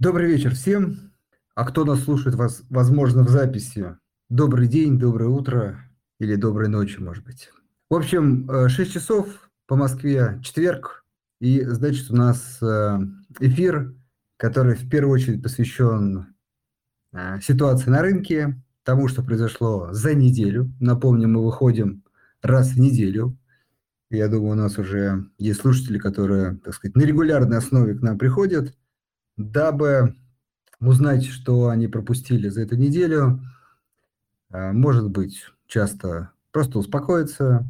Добрый вечер всем. А кто нас слушает, вас, возможно, в записи, добрый день, доброе утро или доброй ночи, может быть. В общем, 6 э, часов по Москве, четверг, и, значит, у нас э, эфир, который в первую очередь посвящен э, ситуации на рынке, тому, что произошло за неделю. Напомню, мы выходим раз в неделю. Я думаю, у нас уже есть слушатели, которые, так сказать, на регулярной основе к нам приходят – дабы узнать, что они пропустили за эту неделю, а, может быть, часто просто успокоиться,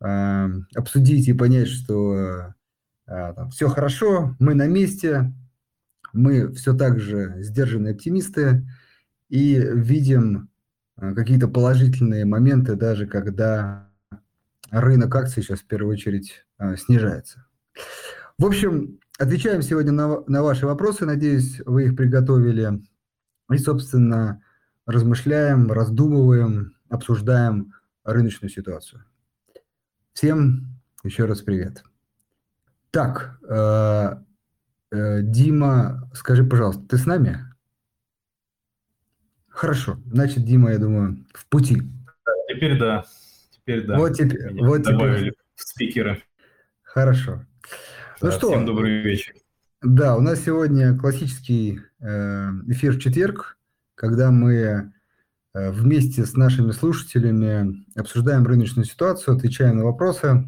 а, обсудить и понять, что а, все хорошо, мы на месте, мы все так же сдержанные оптимисты и видим какие-то положительные моменты, даже когда рынок акций сейчас в первую очередь снижается. В общем, Отвечаем сегодня на, на ваши вопросы. Надеюсь, вы их приготовили. И, собственно, размышляем, раздумываем, обсуждаем рыночную ситуацию. Всем еще раз привет. Так, э, э, Дима, скажи, пожалуйста, ты с нами? Хорошо. Значит, Дима, я думаю, в пути. Теперь да. Теперь да. Вот теперь. вот добавили теперь. в спикеры. Хорошо. Ну что? Всем добрый вечер. Да, у нас сегодня классический э, эфир в четверг, когда мы э, вместе с нашими слушателями обсуждаем рыночную ситуацию, отвечаем на вопросы.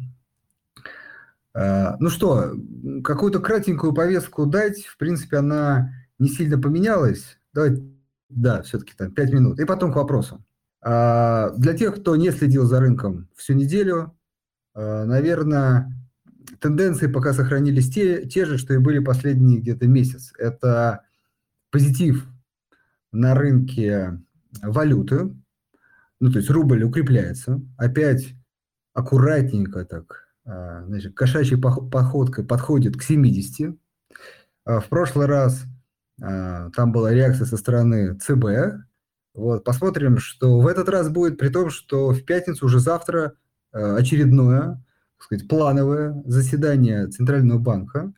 Э, ну что, какую-то кратенькую повестку дать, в принципе, она не сильно поменялась. Давайте, да, все-таки там 5 минут. И потом к вопросам. Для тех, кто не следил за рынком всю неделю, наверное, тенденции пока сохранились те, те же, что и были последние где-то месяц. Это позитив на рынке валюты, ну, то есть рубль укрепляется, опять аккуратненько так, а, значит, кошачьей походкой подходит к 70. А, в прошлый раз а, там была реакция со стороны ЦБ. Вот, посмотрим, что в этот раз будет, при том, что в пятницу уже завтра очередное сказать, плановое заседание Центрального банка,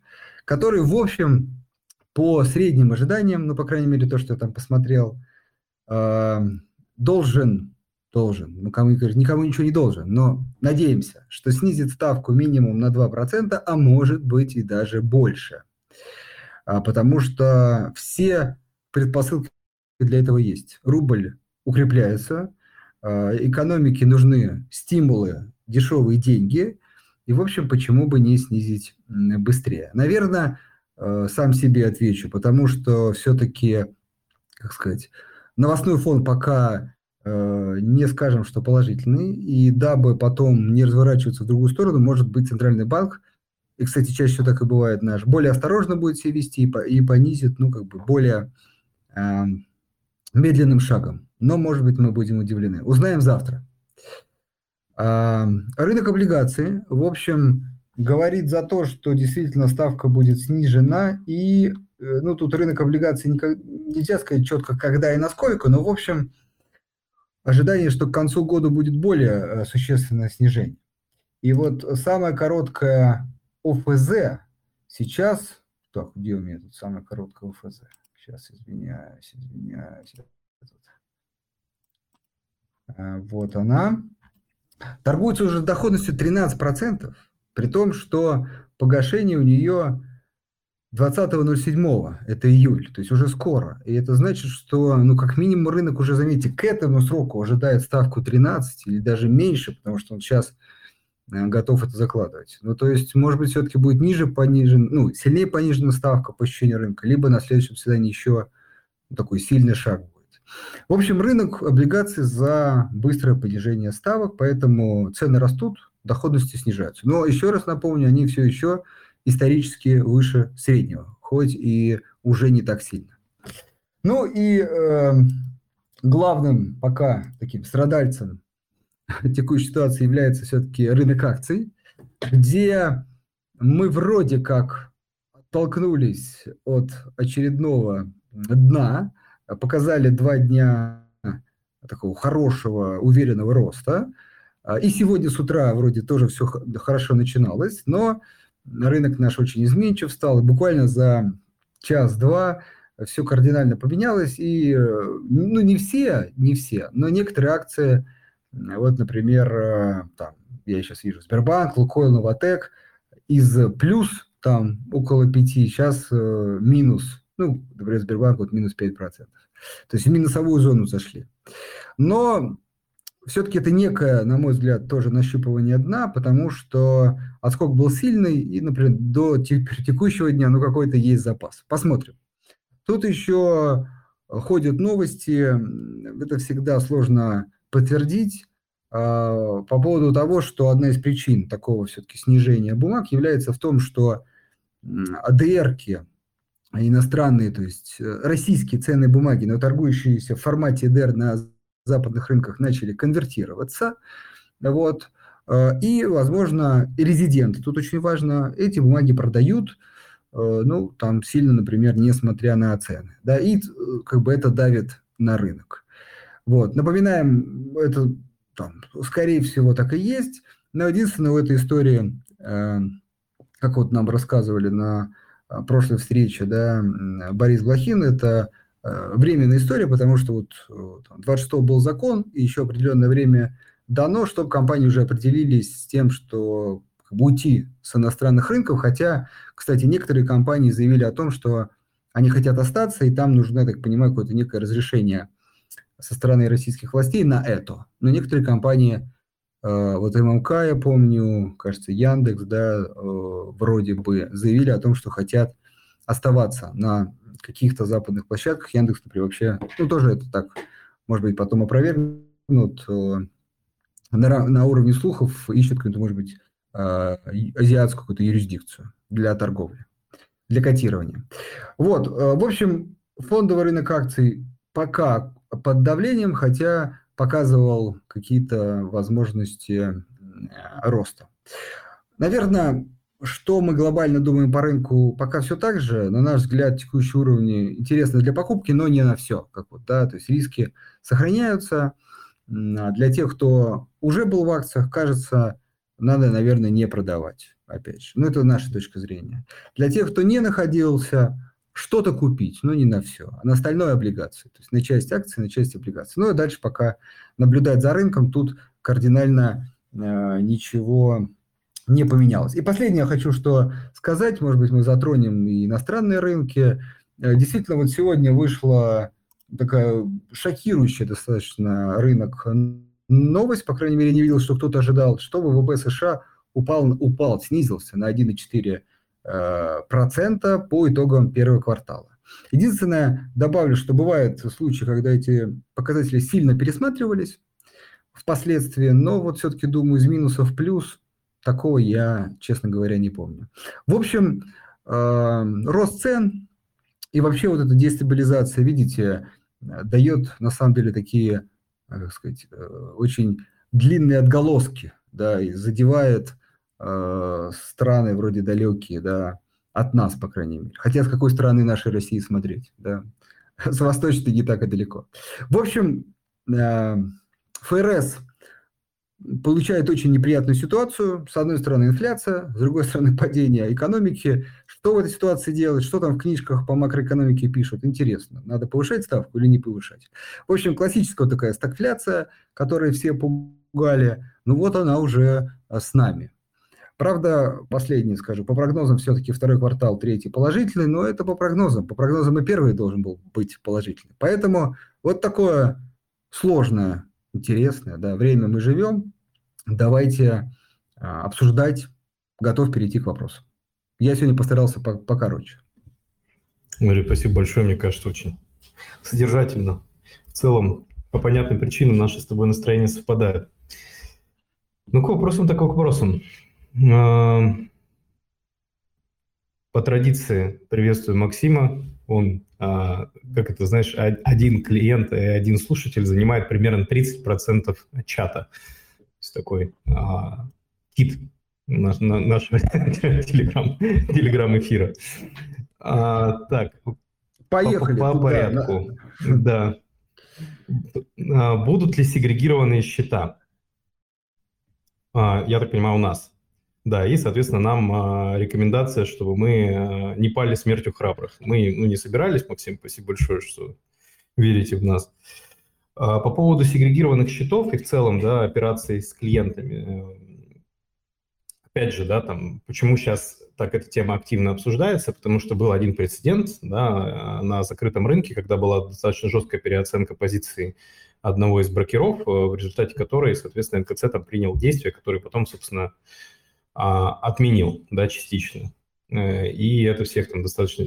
который, в общем, по средним ожиданиям, ну, по крайней мере, то, что я там посмотрел, э, должен, должен, ну, кому, никому ничего не должен, но надеемся, что снизит ставку минимум на 2%, а может быть и даже больше. А, потому что все предпосылки для этого есть. Рубль укрепляется, э, экономике нужны стимулы, дешевые деньги, и, в общем, почему бы не снизить быстрее? Наверное, э, сам себе отвечу, потому что все-таки, как сказать, новостной фон пока э, не скажем, что положительный, и дабы потом не разворачиваться в другую сторону, может быть, Центральный банк, и, кстати, чаще всего так и бывает наш, более осторожно будет себя вести и, понизит, ну, как бы, более э, медленным шагом. Но, может быть, мы будем удивлены. Узнаем завтра. А, рынок облигаций, в общем, говорит за то, что действительно ставка будет снижена, и, э, ну, тут рынок облигаций нельзя сказать четко, когда и насколько, но, в общем, ожидание, что к концу года будет более э, существенное снижение. И вот самая короткая ОФЗ сейчас, так, где у меня тут самая короткая ОФЗ? Сейчас, извиняюсь, извиняюсь. А, вот она. Торгуется уже доходностью 13%, при том, что погашение у нее 20.07, это июль, то есть уже скоро. И это значит, что, ну, как минимум, рынок уже, заметьте, к этому сроку ожидает ставку 13 или даже меньше, потому что он сейчас э, готов это закладывать. Ну, то есть, может быть, все-таки будет ниже понижен, ну, сильнее понижена ставка по ощущению рынка, либо на следующем заседании еще такой сильный шаг в общем, рынок облигаций за быстрое понижение ставок, поэтому цены растут, доходности снижаются. Но еще раз напомню, они все еще исторически выше среднего, хоть и уже не так сильно. Ну и э, главным пока таким страдальцем текущей ситуации является все-таки рынок акций, где мы вроде как оттолкнулись от очередного дна, показали два дня такого хорошего, уверенного роста. А, и сегодня с утра вроде тоже все хорошо начиналось, но рынок наш очень изменчив стал. И буквально за час-два все кардинально поменялось, и, ну, не все, не все, но некоторые акции, вот, например, там, я сейчас вижу, Сбербанк, Лукойл, Новотек, из плюс там около 5, сейчас минус, ну, например, Сбербанк вот минус 5%. То есть в минусовую зону зашли. Но все-таки это некое, на мой взгляд, тоже нащупывание дна, потому что отскок был сильный, и, например, до текущего дня, ну, какой-то есть запас. Посмотрим. Тут еще ходят новости, это всегда сложно подтвердить, а, по поводу того, что одна из причин такого все-таки снижения бумаг является в том, что АДРки, иностранные, то есть э, российские ценные бумаги, но торгующиеся в формате ДР на западных рынках начали конвертироваться. Вот. Э, и, возможно, резиденты. Тут очень важно, эти бумаги продают, э, ну, там сильно, например, несмотря на цены. Да, и как бы это давит на рынок. Вот. Напоминаем, это там, скорее всего так и есть, но единственное в этой истории, как вот нам рассказывали на прошлой встрече, да, Борис Блохин, это э, временная история, потому что вот 26 э, был закон, и еще определенное время дано, чтобы компании уже определились с тем, что уйти с иностранных рынков, хотя, кстати, некоторые компании заявили о том, что они хотят остаться, и там нужно, я так понимаю, какое-то некое разрешение со стороны российских властей на это. Но некоторые компании вот ММК, я помню, кажется, Яндекс, да, э, вроде бы заявили о том, что хотят оставаться на каких-то западных площадках. Яндекс, например, вообще, ну, тоже это так, может быть, потом опровергнут. Э, на, на уровне слухов ищут какую-то, может быть, азиатскую какую-то юрисдикцию для торговли, для котирования. Вот, в общем, фондовый рынок акций пока под давлением, хотя показывал какие-то возможности роста. Наверное, что мы глобально думаем по рынку, пока все так же. На наш взгляд, текущие уровни интересны для покупки, но не на все. Как вот, да, то есть риски сохраняются. А для тех, кто уже был в акциях, кажется, надо, наверное, не продавать. Опять же, ну это наша точка зрения. Для тех, кто не находился, что-то купить, но не на все, а на остальное облигации. То есть на часть акций, на часть облигаций. Ну и дальше пока наблюдать за рынком, тут кардинально э, ничего не поменялось. И последнее хочу что сказать, может быть, мы затронем и иностранные рынки. Э, действительно, вот сегодня вышла такая шокирующая достаточно рынок новость, по крайней мере, не видел, что кто-то ожидал, что ВВП США упал, упал, снизился на 1,4 Э, процента по итогам первого квартала. Единственное, добавлю, что бывают случаи, когда эти показатели сильно пересматривались впоследствии, но вот все-таки думаю, из минуса в плюс такого я, честно говоря, не помню. В общем, э, рост цен и вообще вот эта дестабилизация, видите, дает на самом деле такие, как сказать, э, очень длинные отголоски, да, и задевает э, страны вроде далекие, да, от нас, по крайней мере. Хотя с какой стороны нашей России смотреть, да. С восточной не так и далеко. В общем, э, ФРС получает очень неприятную ситуацию. С одной стороны инфляция, с другой стороны падение экономики. Что в этой ситуации делать? Что там в книжках по макроэкономике пишут? Интересно. Надо повышать ставку или не повышать? В общем, классическая такая стагфляция, которой все пугали, ну вот она уже э, с нами. Правда, последний скажу, по прогнозам все-таки второй квартал, третий положительный, но это по прогнозам. По прогнозам и первый должен был быть положительный. Поэтому вот такое сложное, интересное да, время мы живем. Давайте а, обсуждать. Готов перейти к вопросу. Я сегодня постарался по покороче. Мария, спасибо большое. Мне кажется, очень содержательно. В целом, по понятным причинам наши с тобой настроения совпадают. Ну, к вопросам так к вопросам. По традиции приветствую Максима. Он, а, как это, знаешь, один клиент и один слушатель занимает примерно 30% чата. То есть такой а, кит наш, нашего телеграм, телеграм эфира. А, так, Поехали. По, по порядку. Да. да. Будут ли сегрегированные счета? Я так понимаю, у нас. Да, и, соответственно, нам а, рекомендация, чтобы мы а, не пали смертью храбрых. Мы ну, не собирались, Максим, спасибо большое, что верите в нас. А, по поводу сегрегированных счетов и в целом да, операций с клиентами. Э, опять же, да, там, почему сейчас так эта тема активно обсуждается? Потому что был один прецедент да, на закрытом рынке, когда была достаточно жесткая переоценка позиции одного из брокеров, э, в результате которой, соответственно, НКЦ там принял действия, которые потом, собственно, а, отменил, да, частично. Э, и это всех там достаточно,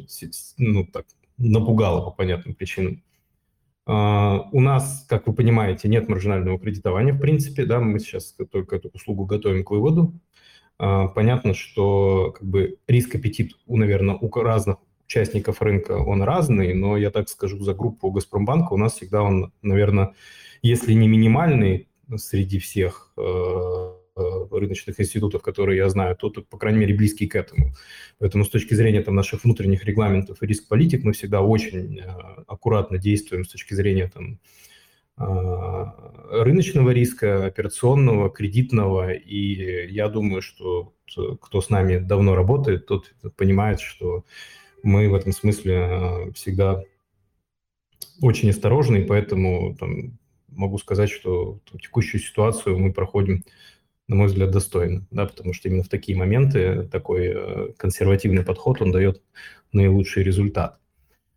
ну, так, напугало по понятным причинам. А, у нас, как вы понимаете, нет маржинального кредитования, в принципе, да, мы сейчас только эту услугу готовим к выводу. А, понятно, что как бы риск-аппетит у, наверное, у разных участников рынка он разный, но я так скажу, за группу Газпромбанка у нас всегда он, наверное, если не минимальный среди всех э, рыночных институтов, которые я знаю, то, по крайней мере, близкий к этому. Поэтому с точки зрения там, наших внутренних регламентов и риск-политик мы всегда очень э, аккуратно действуем с точки зрения там, э, рыночного риска, операционного, кредитного. И я думаю, что кто с нами давно работает, тот понимает, что мы в этом смысле всегда очень осторожны, и поэтому там, могу сказать, что там, текущую ситуацию мы проходим на мой взгляд, достойно, да, потому что именно в такие моменты такой э, консервативный подход, он дает наилучший результат.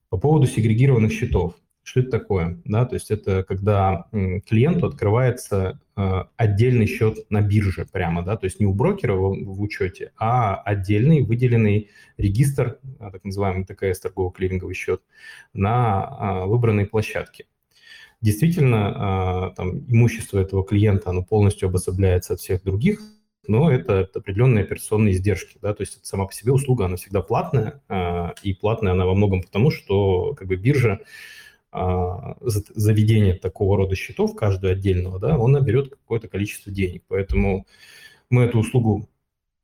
По поводу сегрегированных счетов. Что это такое? Да, то есть это когда клиенту открывается э, отдельный счет на бирже прямо, да, то есть не у брокера в, в учете, а отдельный выделенный регистр, а, так называемый ТКС, торгово-клиринговый счет, на э, выбранной площадке. Действительно, а, там, имущество этого клиента, оно полностью обособляется от всех других, но это определенные операционные издержки, да, то есть сама по себе услуга, она всегда платная, а, и платная она во многом потому, что как бы биржа а, заведение такого рода счетов, каждого отдельного, да, он наберет какое-то количество денег, поэтому мы эту услугу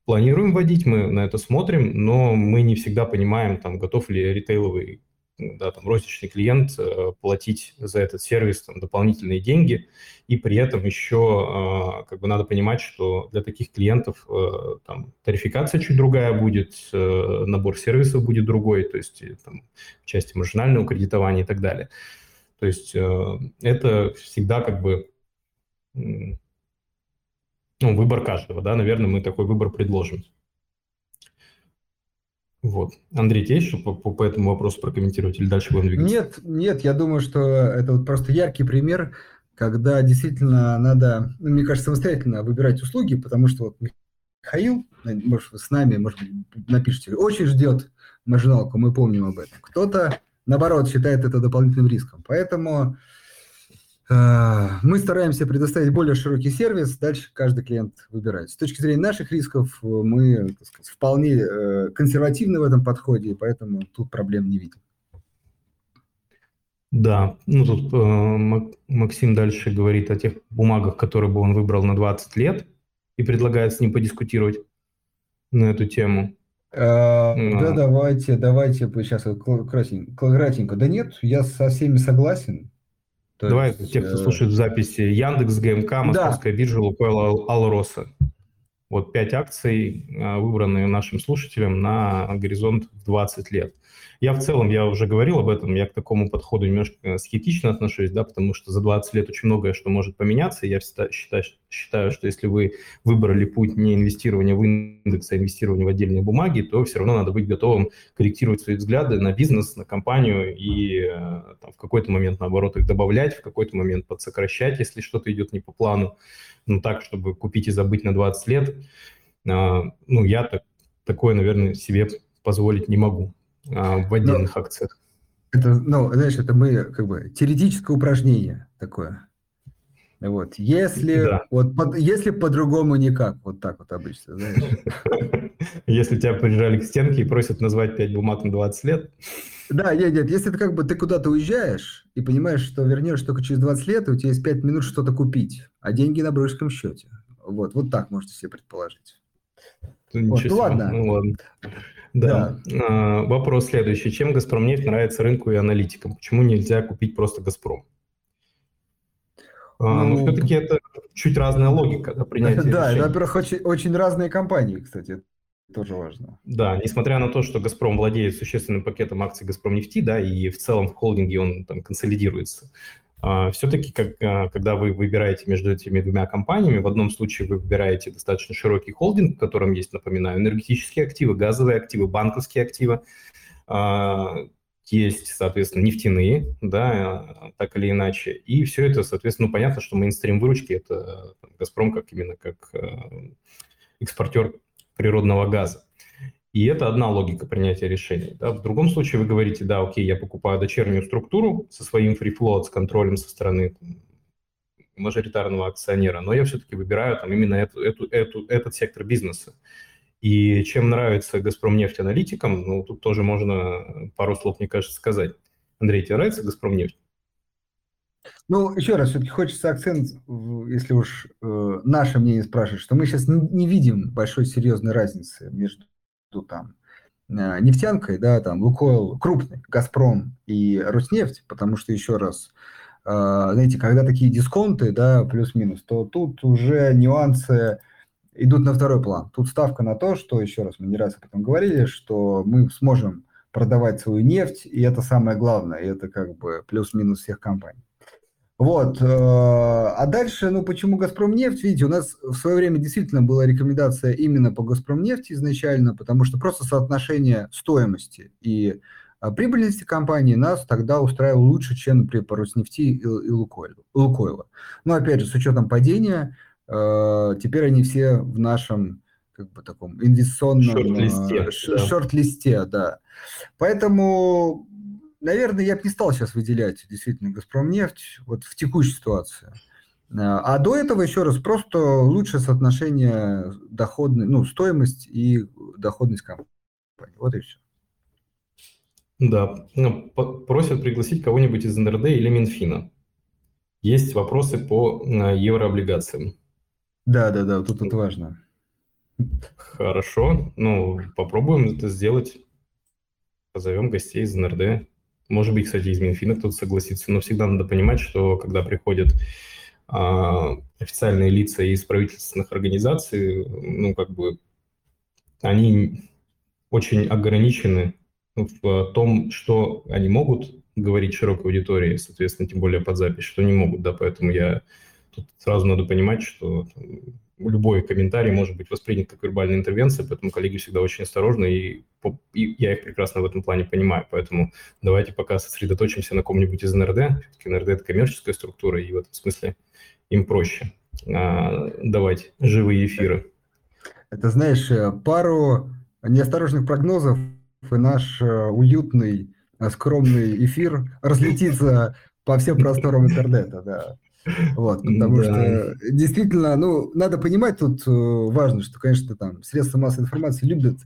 планируем вводить, мы на это смотрим, но мы не всегда понимаем, там, готов ли ритейловый да, там, розничный клиент э, платить за этот сервис там, дополнительные деньги, и при этом еще э, как бы надо понимать, что для таких клиентов э, там, тарификация чуть другая будет, набор сервисов будет другой, то есть там, в части маржинального кредитования и так далее. То есть это всегда как бы ну, выбор каждого, да, наверное, мы такой выбор предложим. Вот. Андрей, тебе что по, по, по этому вопросу прокомментировать или дальше будем двигаться? Нет, нет, я думаю, что это вот просто яркий пример, когда действительно надо, ну, мне кажется, самостоятельно выбирать услуги, потому что вот Михаил, может, с нами, может быть, напишите, очень ждет маржиналку, мы помним об этом. Кто-то, наоборот, считает это дополнительным риском. Поэтому мы стараемся предоставить более широкий сервис, дальше каждый клиент выбирает. С точки зрения наших рисков э, мы сказать, вполне э, консервативны в этом подходе, поэтому тут проблем не видим. Да, ну тут э, Максим дальше говорит о тех бумагах, которые бы он выбрал на 20 лет и предлагает с ним подискутировать на эту тему. А, да, давайте, давайте сейчас кратенько. Да нет, я со всеми согласен. Давай, есть, те, кто э... слушает в записи, Яндекс, ГМК, Московская да. биржа, Лукойл, Алроса. Вот пять акций, э, выбранные нашим слушателям на горизонт в 20 лет. Я в целом, я уже говорил об этом, я к такому подходу немножко скептично отношусь, да, потому что за 20 лет очень многое что может поменяться. Я считаю, считаю, что если вы выбрали путь не инвестирования в индекс, а инвестирования в отдельные бумаги, то все равно надо быть готовым корректировать свои взгляды на бизнес, на компанию и э, там, в какой-то момент, наоборот, их добавлять, в какой-то момент подсокращать, если что-то идет не по плану, ну так, чтобы купить и забыть на 20 лет. А, ну, я так, такое, наверное, себе позволить не могу. А, в отдельных Но акциях. Это, ну, знаешь, это мы как бы теоретическое упражнение такое. Вот, если да. вот под, если по-другому никак, вот так вот обычно, знаешь. Если тебя прижали к стенке и просят назвать 5 бумаг на 20 лет. Да, нет, нет, если ты как бы ты куда-то уезжаешь и понимаешь, что вернешься только через 20 лет, и у тебя есть 5 минут что-то купить, а деньги на брокерском счете. Вот, вот так можете себе предположить. Ну, вот, ну ладно. Ну, ладно. Да. да. А, вопрос следующий. Чем «Газпромнефть» нравится рынку и аналитикам? Почему нельзя купить просто «Газпром»? А, ну, но все-таки это чуть разная логика да, принятия Да, решений. во-первых, очень, очень разные компании, кстати, тоже важно. Да, несмотря на то, что «Газпром» владеет существенным пакетом акций «Газпром нефти», да, и в целом в холдинге он там консолидируется, все-таки, как, а, когда вы выбираете между этими двумя компаниями, в одном случае вы выбираете достаточно широкий холдинг, в котором есть, напоминаю, энергетические активы, газовые активы, банковские активы, а, есть, соответственно, нефтяные, да, так или иначе. И все это, соответственно, ну, понятно, что мейнстрим выручки – это «Газпром» как именно как экспортер природного газа. И это одна логика принятия решений. Да? В другом случае вы говорите, да, окей, я покупаю дочернюю структуру со своим float, с контролем со стороны мажоритарного акционера, но я все-таки выбираю там именно эту, эту, эту, этот сектор бизнеса. И чем нравится «Газпром» нефть аналитикам, ну, тут тоже можно пару слов, мне кажется, сказать. Андрей, тебе нравится «Газпром» нефть? Ну, еще раз, все-таки хочется акцент, если уж э, наше мнение спрашивать, что мы сейчас не, не видим большой серьезной разницы между там э, нефтянкой, да, там Лукойл крупный, Газпром и Роснефть, потому что еще раз, э, знаете, когда такие дисконты, да, плюс-минус, то тут уже нюансы идут на второй план. Тут ставка на то, что, еще раз, мы не раз об этом говорили, что мы сможем продавать свою нефть, и это самое главное, и это как бы плюс-минус всех компаний. Вот. Э, а дальше, ну, почему «Газпромнефть»? Видите, у нас в свое время действительно была рекомендация именно по «Газпромнефти» изначально, потому что просто соотношение стоимости и а, прибыльности компании нас тогда устраивало лучше, чем, например, по «Роснефти» и, «Лукойла». Но, опять же, с учетом падения, э, теперь они все в нашем как бы таком инвестиционном шорт-листе, шорт-листе да. да. Поэтому наверное, я бы не стал сейчас выделять действительно «Газпромнефть» вот в текущей ситуации. А до этого, еще раз, просто лучшее соотношение доходной, ну, стоимость и доходность компании. Вот и все. Да, ну, просят пригласить кого-нибудь из НРД или Минфина. Есть вопросы по еврооблигациям. Да, да, да, тут это важно. Хорошо, ну, попробуем это сделать. Позовем гостей из НРД. Может быть, кстати, из Минфина кто-то согласится, но всегда надо понимать, что когда приходят а, официальные лица из правительственных организаций, ну, как бы, они очень ограничены в том, что они могут говорить широкой аудитории, соответственно, тем более под запись, что не могут, да, поэтому я тут сразу надо понимать, что любой комментарий может быть воспринят как вербальная интервенция, поэтому коллеги всегда очень осторожны, и, и я их прекрасно в этом плане понимаю. Поэтому давайте пока сосредоточимся на ком-нибудь из НРД. НРД – это коммерческая структура, и в этом смысле им проще а, давать живые эфиры. Это, знаешь, э, пару неосторожных прогнозов, и наш э, уютный, э, скромный эфир разлетится по всем просторам интернета, да. Вот, потому да. что действительно, ну, надо понимать тут важно, что, конечно, там средства массовой информации любят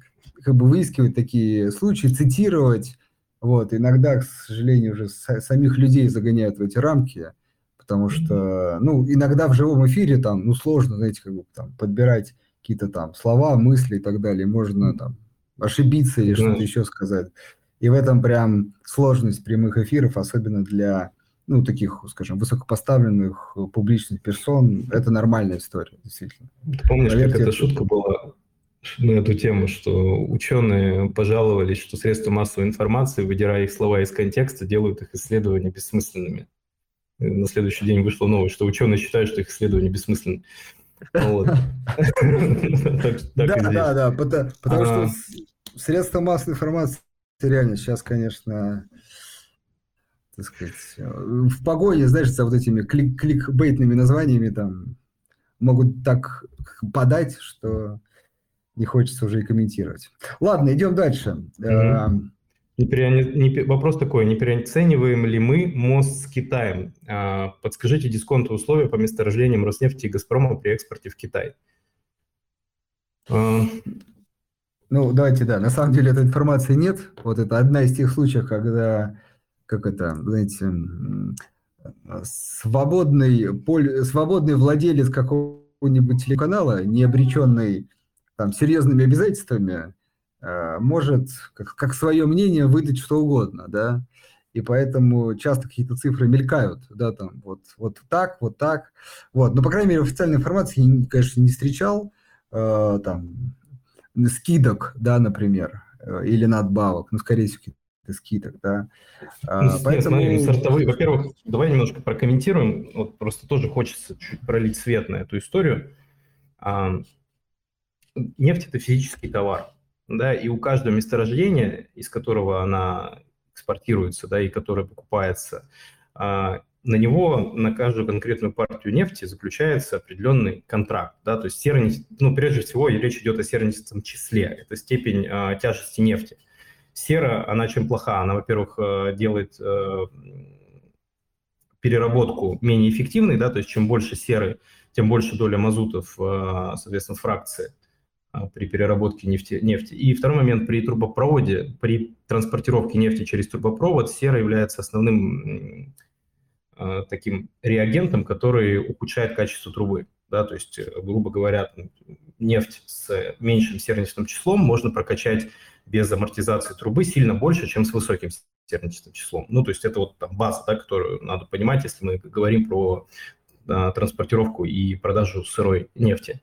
как бы выискивать такие случаи, цитировать, вот, иногда, к сожалению, уже самих людей загоняют в эти рамки, потому что, ну, иногда в живом эфире там, ну, сложно, знаете, как бы там подбирать какие-то там слова, мысли и так далее, можно там ошибиться или что-то еще сказать. И в этом прям сложность прямых эфиров, особенно для ну, таких, скажем, высокопоставленных э, публичных персон, это нормальная история, действительно. Ты помнишь, Поверьте, как эта шутка была на эту тему, что ученые пожаловались, что средства массовой информации, выдирая их слова из контекста, делают их исследования бессмысленными. На следующий день вышло новость, что ученые считают, что их исследования бессмысленны. Да, да, да, потому что а. средства массовой информации реально сейчас, конечно, так сказать, в погоне, знаешь, за вот этими клик кликбейтными названиями там могут так подать, что не хочется уже и комментировать. Ладно, идем дальше. Mm-hmm. Не переоне... не... Вопрос такой, не переоцениваем ли мы мост с Китаем? А, подскажите дисконты условия по месторождениям Роснефти и Газпрома при экспорте в Китай. А... Ну, давайте, да, на самом деле этой информации нет. Вот это одна из тех случаев, когда как это, знаете, свободный, поль, свободный владелец какого-нибудь телеканала, не обреченный там, серьезными обязательствами, э, может как, как свое мнение выдать что угодно, да. и поэтому часто какие-то цифры мелькают, да, там, вот, вот так, вот так, вот, но, по крайней мере, официальной информации я, конечно, не встречал, э, там, скидок, да, например, э, или надбавок, ну, скорее всего, скидок, да. А, ну, Поэтому... Смотри, сортовые, во-первых, давай немножко прокомментируем, вот просто тоже хочется чуть пролить свет на эту историю. Нефть – это физический товар, да, и у каждого месторождения, из которого она экспортируется, да, и которое покупается, а, на него, на каждую конкретную партию нефти заключается определенный контракт, да, то есть сернесть, ну, прежде всего, речь идет о сернистом числе, это степень а, тяжести нефти. Сера, она чем плоха? Она, во-первых, э, делает э, переработку менее эффективной, да, то есть чем больше серы, тем больше доля мазутов, э, соответственно, фракции при переработке нефти, нефти. И второй момент, при трубопроводе, при транспортировке нефти через трубопровод, сера является основным таким реагентом, который ухудшает качество трубы. Да, то есть, грубо говоря, нефть с меньшим сернистым числом можно прокачать без амортизации трубы сильно больше, чем с высоким сернистым числом. Ну, то есть это вот там база, да, которую надо понимать, если мы говорим про а, транспортировку и продажу сырой нефти.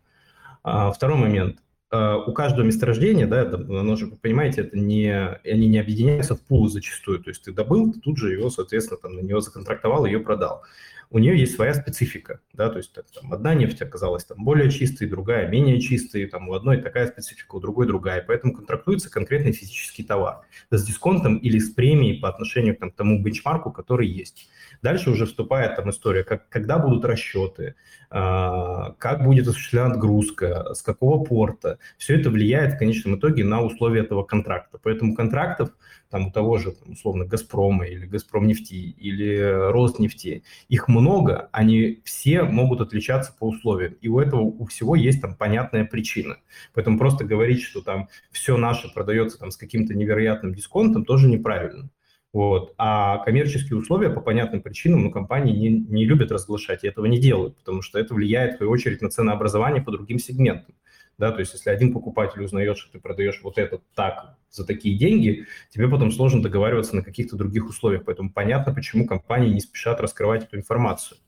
А, второй момент. А, у каждого месторождения, да, оно же, вы понимаете, это не, они не объединяются в пул зачастую. То есть ты добыл, ты тут же его, соответственно, там, на него законтрактовал, ее продал у нее есть своя специфика, да, то есть там, одна нефть оказалась там более чистой, другая менее чистой, там у одной такая специфика, у другой другая, поэтому контрактуется конкретный физический товар с дисконтом или с премией по отношению к тому бенчмарку, который есть. Дальше уже вступает там история, как, когда будут расчеты, а, как будет осуществлена отгрузка, с какого порта. Все это влияет в конечном итоге на условия этого контракта. Поэтому контрактов там у того же, там, условно, «Газпрома» или «Газпромнефти» или «Роснефти», их много, они все могут отличаться по условиям. И у этого у всего есть там понятная причина. Поэтому просто говорить, что там все наше продается там с каким-то невероятным дисконтом, тоже неправильно. Вот. А коммерческие условия по понятным причинам ну, компании не, не любят разглашать и этого не делают, потому что это влияет, в свою очередь, на ценообразование по другим сегментам. Да, то есть если один покупатель узнает, что ты продаешь вот это так за такие деньги, тебе потом сложно договариваться на каких-то других условиях. Поэтому понятно, почему компании не спешат раскрывать эту информацию.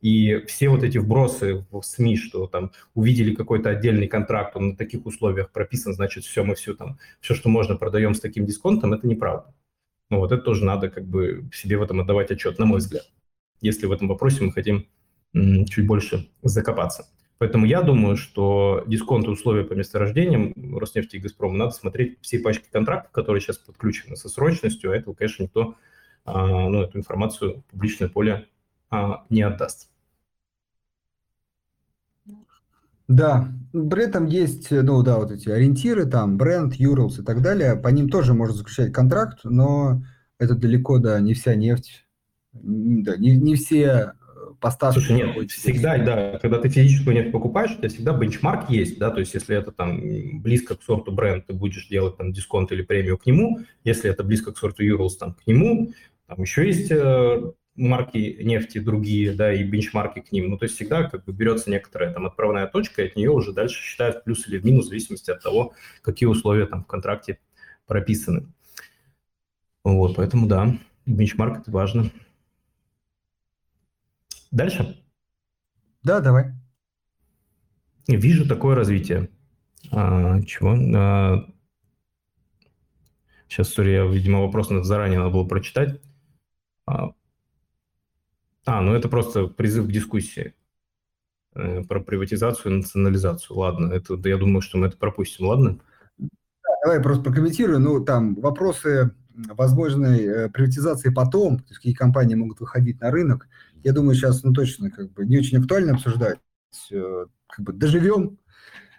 И все вот эти вбросы в СМИ, что там увидели какой-то отдельный контракт, он на таких условиях прописан, значит, все, мы все там, все, что можно, продаем с таким дисконтом, это неправда. Ну вот это тоже надо как бы себе в этом отдавать отчет, на мой взгляд, если в этом вопросе мы хотим чуть больше закопаться. Поэтому я думаю, что дисконты условия по месторождениям Роснефти и Газпрома надо смотреть все пачки контрактов, которые сейчас подключены со срочностью, а этого, конечно, никто а, ну, эту информацию в публичное поле а, не отдаст. Да, при этом есть, ну да, вот эти ориентиры, там, бренд, Юрлс и так далее, по ним тоже можно заключать контракт, но это далеко, да, не вся нефть, да, не, не все поставки. Слушай, нет, всегда, да, когда ты физическую нефть покупаешь, у тебя всегда бенчмарк есть, да, то есть если это там близко к сорту бренд, ты будешь делать там дисконт или премию к нему, если это близко к сорту Urals, там, к нему, там еще есть э, марки нефти другие, да, и бенчмарки к ним. Ну, то есть всегда как бы берется некоторая там отправная точка, и от нее уже дальше считают плюс или минус в зависимости от того, какие условия там в контракте прописаны. Вот, поэтому да, бенчмарк это важно. Дальше? Да, давай. Вижу такое развитие. А, чего? А, сейчас, сори, я, видимо, вопрос заранее надо было прочитать. А, а, ну это просто призыв к дискуссии э, про приватизацию и национализацию. Ладно, это, я думаю, что мы это пропустим, ладно? Давай я просто прокомментирую. Ну, там вопросы возможной э, приватизации потом, то есть какие компании могут выходить на рынок, я думаю, сейчас, ну, точно, как бы не очень актуально обсуждать. Э, как бы доживем,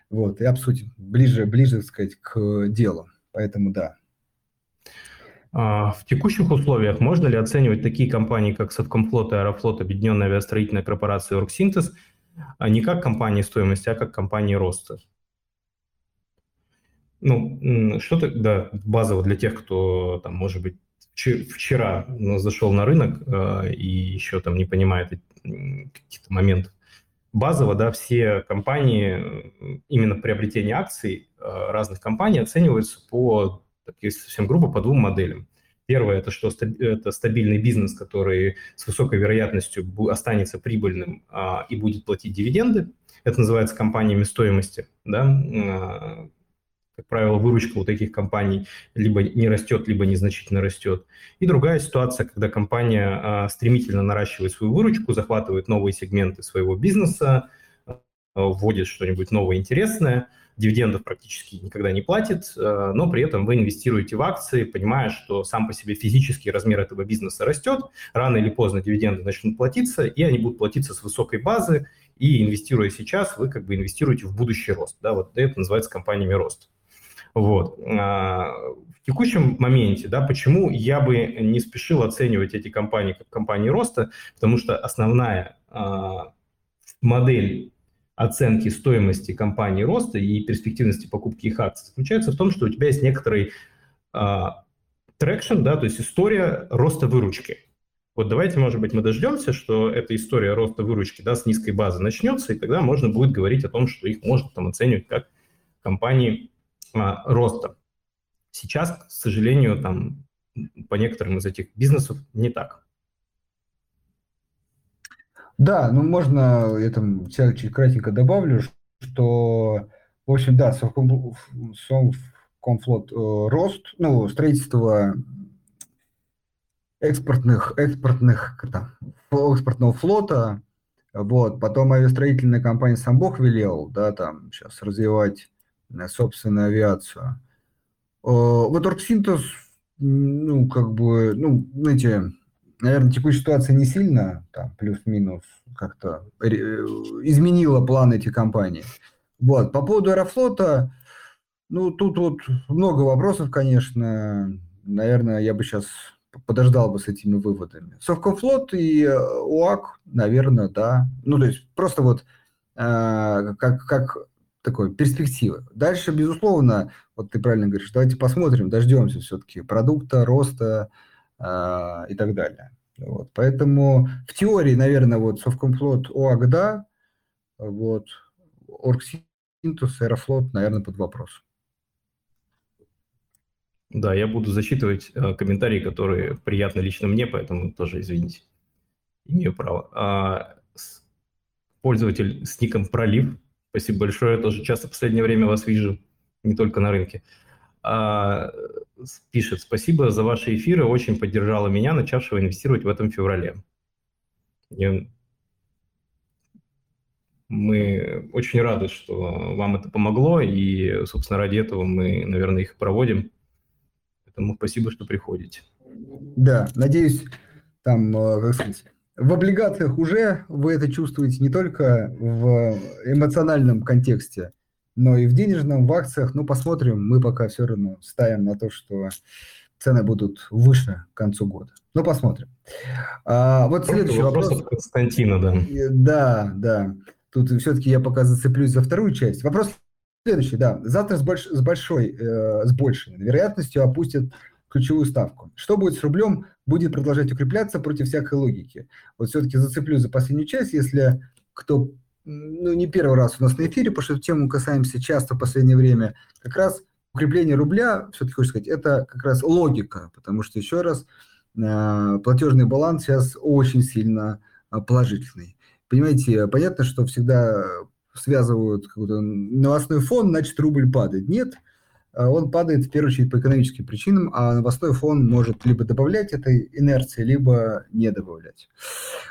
вот, и обсудим ближе, ближе, так сказать, к делу. Поэтому да. А, в текущих условиях можно ли оценивать такие компании, как Совкомфлот и Аэрофлот, Объединенная авиастроительная корпорация Оргсинтез, а не как компании стоимости, а как компании роста? Ну, что-то, да, базово для тех, кто, там, может быть, вчера зашел на рынок э, и еще там не понимает каких-то моментов. Базово, да, все компании, именно приобретение акций э, разных компаний оцениваются по если совсем грубо, по двум моделям. Первое – это что это стабильный бизнес, который с высокой вероятностью останется прибыльным и будет платить дивиденды. Это называется компаниями стоимости. Да? А, как правило, выручка у таких компаний либо не растет, либо незначительно растет. И другая ситуация, когда компания а, стремительно наращивает свою выручку, захватывает новые сегменты своего бизнеса, вводит что-нибудь новое интересное – дивидендов практически никогда не платит, э, но при этом вы инвестируете в акции, понимая, что сам по себе физический размер этого бизнеса растет, рано или поздно дивиденды начнут платиться, и они будут платиться с высокой базы, и инвестируя сейчас, вы как бы инвестируете в будущий рост. Да, вот это называется компаниями рост. Вот. А, в текущем моменте, да, почему я бы не спешил оценивать эти компании как компании роста, потому что основная а, модель оценки стоимости компании роста и перспективности покупки их акций заключается в том, что у тебя есть некоторый а, traction, да, то есть история роста выручки. Вот давайте, может быть, мы дождемся, что эта история роста выручки да, с низкой базы начнется, и тогда можно будет говорить о том, что их можно там оценивать как компании роста. Сейчас, к сожалению, там по некоторым из этих бизнесов не так. Да, ну можно, я там чуть кратенько добавлю, что, в общем, да, Совкомфлот э, рост, ну, строительство экспортных, экспортных, там, экспортного флота, вот, потом авиастроительная компания сам Бог велел, да, там, сейчас развивать э, собственную авиацию. Вот Оргсинтез, ну, как бы, ну, знаете, наверное, текущая ситуация не сильно, там, плюс-минус, как-то э, изменила план эти компании. Вот. По поводу Аэрофлота, ну, тут вот много вопросов, конечно. Наверное, я бы сейчас подождал бы с этими выводами. Совкомфлот и э, УАК, наверное, да. Ну, то есть просто вот э, как, как такой перспективы. Дальше, безусловно, вот ты правильно говоришь, давайте посмотрим, дождемся все-таки продукта, роста, а, и так далее. Вот. Поэтому в теории, наверное, вот Совкомфлот ОАГ да, вот, Оргсинтус, Аэрофлот, наверное, под вопрос. Да, я буду зачитывать э, комментарии, которые приятны лично мне, поэтому тоже извините, имею право. А, пользователь с ником Пролив, спасибо большое, тоже часто в последнее время вас вижу, не только на рынке. А, пишет, спасибо за ваши эфиры, очень поддержала меня, начавшего инвестировать в этом феврале. И мы очень рады, что вам это помогло, и, собственно, ради этого мы, наверное, их проводим. Поэтому спасибо, что приходите. Да, надеюсь, там, э, как сказать, в облигациях уже вы это чувствуете не только в эмоциональном контексте, но и в денежном, в акциях, ну, посмотрим, мы пока все равно ставим на то, что цены будут выше к концу года. Ну, посмотрим. А, вот следующий вопрос. Вопрос Константина, да. Да, да. Тут все-таки я пока зацеплюсь за вторую часть. Вопрос следующий, да. Завтра с, больш, с большой, э, с большей вероятностью опустят ключевую ставку. Что будет с рублем? Будет продолжать укрепляться против всякой логики. Вот все-таки зацеплю за последнюю часть. Если кто ну, не первый раз у нас на эфире, потому что тему касаемся часто в последнее время, как раз укрепление рубля, все-таки хочу сказать, это как раз логика, потому что, еще раз, э, платежный баланс сейчас очень сильно э, положительный. Понимаете, понятно, что всегда связывают какой-то новостной фон, значит, рубль падает. Нет, он падает в первую очередь по экономическим причинам, а новостной фон может либо добавлять этой инерции, либо не добавлять.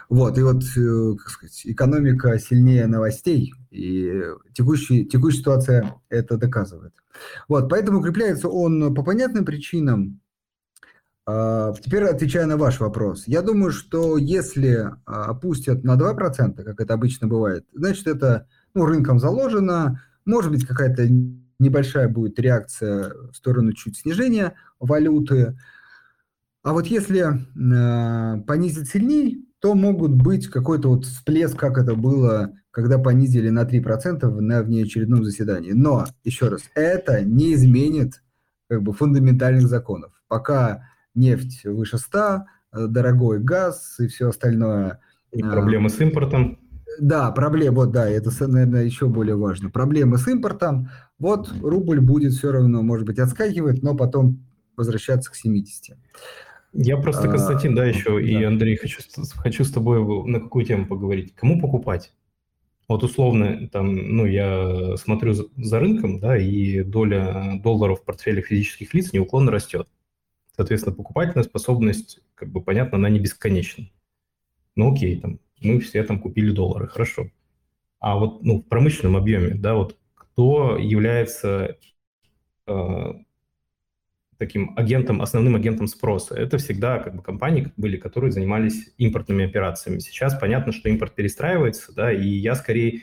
Вот, и вот, э, как сказать, экономика сильнее новостей, и текущая, текущая ситуация это доказывает. Вот, поэтому укрепляется он по понятным причинам. А, теперь отвечая на ваш вопрос. Я думаю, что если а, опустят на 2%, как это обычно бывает, значит, это ну, рынком заложено, может быть, какая-то небольшая будет реакция в сторону чуть снижения валюты. А вот если э, понизить сильнее, то могут быть какой-то вот всплеск, как это было, когда понизили на 3% на внеочередном заседании. Но, еще раз, это не изменит как бы, фундаментальных законов. Пока нефть выше 100, э, дорогой газ и все остальное. И проблемы с импортом. Да, проблема, вот да, это, наверное, еще более важно. Проблемы с импортом, вот рубль будет все равно, может быть, отскакивать, но потом возвращаться к 70. Я просто, Константин, а, да, еще да. и Андрей, хочу, хочу с тобой на какую тему поговорить. Кому покупать? Вот условно, там, ну, я смотрю за, за рынком, да, и доля долларов в портфеле физических лиц неуклонно растет. Соответственно, покупательная способность, как бы понятно, она не бесконечна. Ну, окей, там, мы все там купили доллары, хорошо. А вот, ну, в промышленном объеме, да, вот кто является э, таким агентом, основным агентом спроса. Это всегда как бы компании были, которые занимались импортными операциями. Сейчас понятно, что импорт перестраивается, да, и я скорее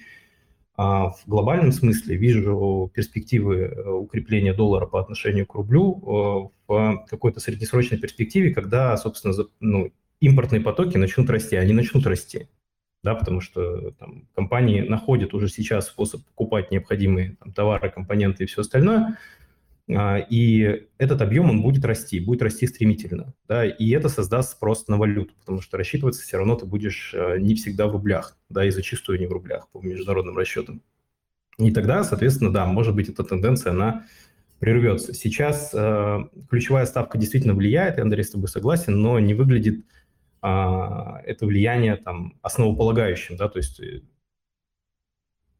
а, в глобальном смысле вижу перспективы э, укрепления доллара по отношению к рублю э, в какой-то среднесрочной перспективе, когда, собственно, ну, импортные потоки начнут расти, они начнут расти. Да, потому что там, компании находят уже сейчас способ покупать необходимые там, товары, компоненты и все остальное, а, и этот объем, он будет расти, будет расти стремительно. Да, и это создаст спрос на валюту, потому что рассчитываться все равно ты будешь э, не всегда в рублях, да, и зачастую не в рублях по международным расчетам. И тогда, соответственно, да, может быть, эта тенденция, она прервется. Сейчас э, ключевая ставка действительно влияет, и Андрей с тобой согласен, но не выглядит э, это влияние там основополагающим, да, то есть э,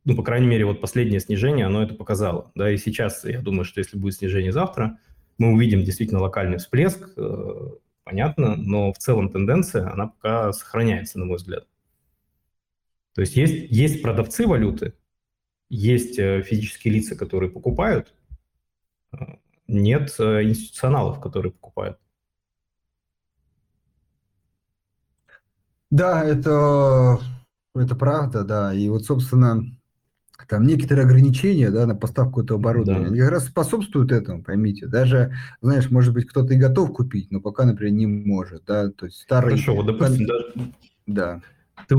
ну, по крайней мере, вот последнее снижение, оно это показало. Да, и сейчас, я думаю, что если будет снижение завтра, мы увидим действительно локальный всплеск, э, понятно, но в целом тенденция, она пока сохраняется, на мой взгляд. То есть есть, есть продавцы валюты, есть э, физические лица, которые покупают, э, нет институционалов, которые покупают. Да, это, это правда, да. И вот, собственно, там некоторые ограничения да, на поставку этого оборудования, да. они как раз способствуют этому, поймите. Даже, знаешь, может быть, кто-то и готов купить, но пока, например, не может. Да? То есть старый... Хорошо, вот, допустим, даже... Да. Ты,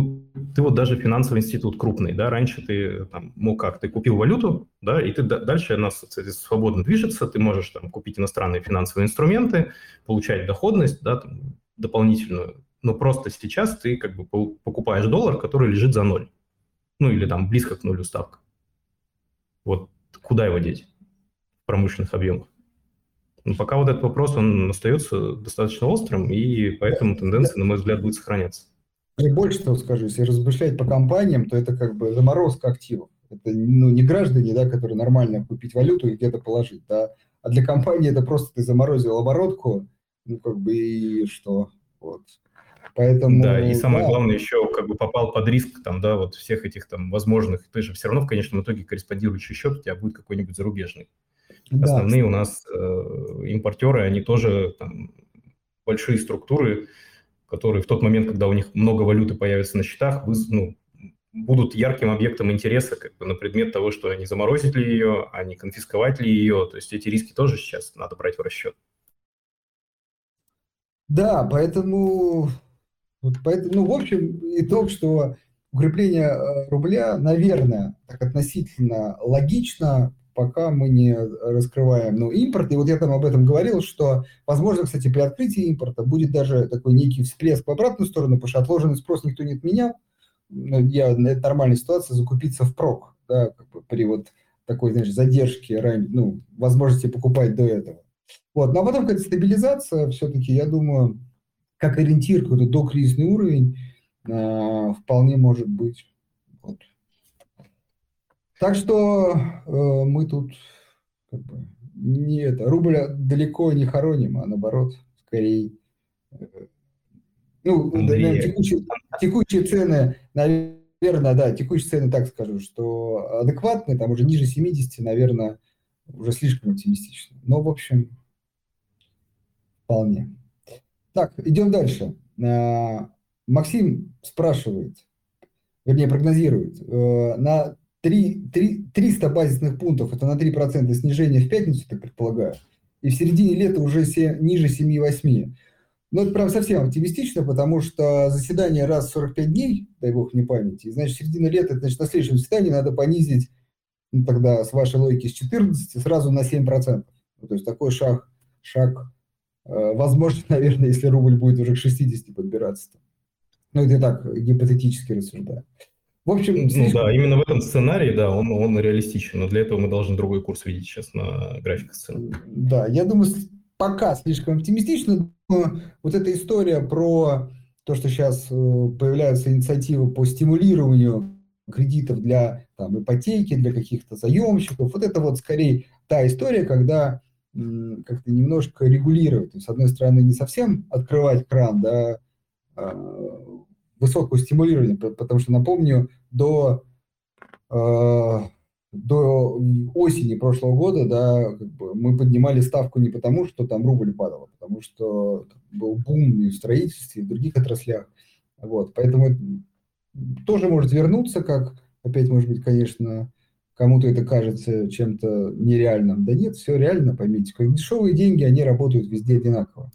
ты вот даже финансовый институт крупный, да, раньше ты там, мог как, ты купил валюту, да, и ты дальше она свободно движется, ты можешь там купить иностранные финансовые инструменты, получать доходность, да, там, дополнительную, но просто сейчас ты как бы покупаешь доллар, который лежит за ноль ну или там близко к нулю ставка. Вот куда его деть в промышленных объемах? Но пока вот этот вопрос, он остается достаточно острым, и поэтому тенденция, на мой взгляд, будет сохраняться. И больше того скажу, если размышлять по компаниям, то это как бы заморозка активов. Это ну, не граждане, да, которые нормально купить валюту и где-то положить, да, а для компании это просто ты заморозил оборотку, ну как бы и что, вот. Поэтому, да, и самое да. главное еще как бы попал под риск там, да, вот всех этих там возможных, ты же все равно в конечном итоге корреспондирующий счет у тебя будет какой-нибудь зарубежный. Да. Основные у нас э, импортеры, они тоже там большие структуры, которые в тот момент, когда у них много валюты появится на счетах, вы, ну, будут ярким объектом интереса как бы, на предмет того, что они заморозить ли ее, а не конфисковать ли ее. То есть эти риски тоже сейчас надо брать в расчет. Да, поэтому вот поэтому, ну, в общем, итог, что укрепление э, рубля, наверное, так относительно логично, пока мы не раскрываем ну, импорт. И вот я там об этом говорил, что, возможно, кстати, при открытии импорта будет даже такой некий всплеск в обратную сторону, потому что отложенный спрос никто не отменял. Ну, я, это нормальная ситуация, закупиться в прок, да, как бы при вот такой, знаешь, задержке, ну, возможности покупать до этого. Вот, но потом какая-то стабилизация, все-таки, я думаю, как ориентир, какой-то докризисный уровень э, вполне может быть. Вот. Так что э, мы тут как бы, не это, рубль далеко не хороним, а наоборот, скорее э, ну, Андрей. текущие, текущие цены, наверное, да, текущие цены, так скажу, что адекватные, там уже ниже 70, наверное, уже слишком оптимистично. Но, в общем, вполне. Так, идем дальше. Э, Максим спрашивает, вернее, прогнозирует, э, на 3, 3, 300 базисных пунктов, это на 3% снижения в пятницу, так предполагаю, и в середине лета уже 7, ниже 7,8. Ну, это прям совсем оптимистично, потому что заседание раз в 45 дней, дай бог мне памяти, и, значит, середина лета, значит, на следующем заседании надо понизить, ну, тогда с вашей логики с 14 сразу на 7%. Ну, то есть такой шаг, шаг возможно, наверное, если рубль будет уже к 60 подбираться. Ну, это так, гипотетически рассуждаю. В общем, ну, слишком... да, именно в этом сценарии, да, он, он реалистичен, но для этого мы должны другой курс видеть сейчас на графиках цен. Да, я думаю, пока слишком оптимистично, но вот эта история про то, что сейчас э, появляются инициативы по стимулированию кредитов для там, ипотеки, для каких-то заемщиков, вот это вот скорее та история, когда как-то немножко регулировать. То есть, с одной стороны, не совсем открывать кран, да, а высокого стимулирования, потому что, напомню, до, а, до осени прошлого года да, как бы мы поднимали ставку не потому, что там рубль падал, а потому что был бум и в строительстве, и в других отраслях. Вот, поэтому тоже может вернуться, как, опять, может быть, конечно, кому-то это кажется чем-то нереальным. Да нет, все реально, поймите. Как дешевые деньги, они работают везде одинаково.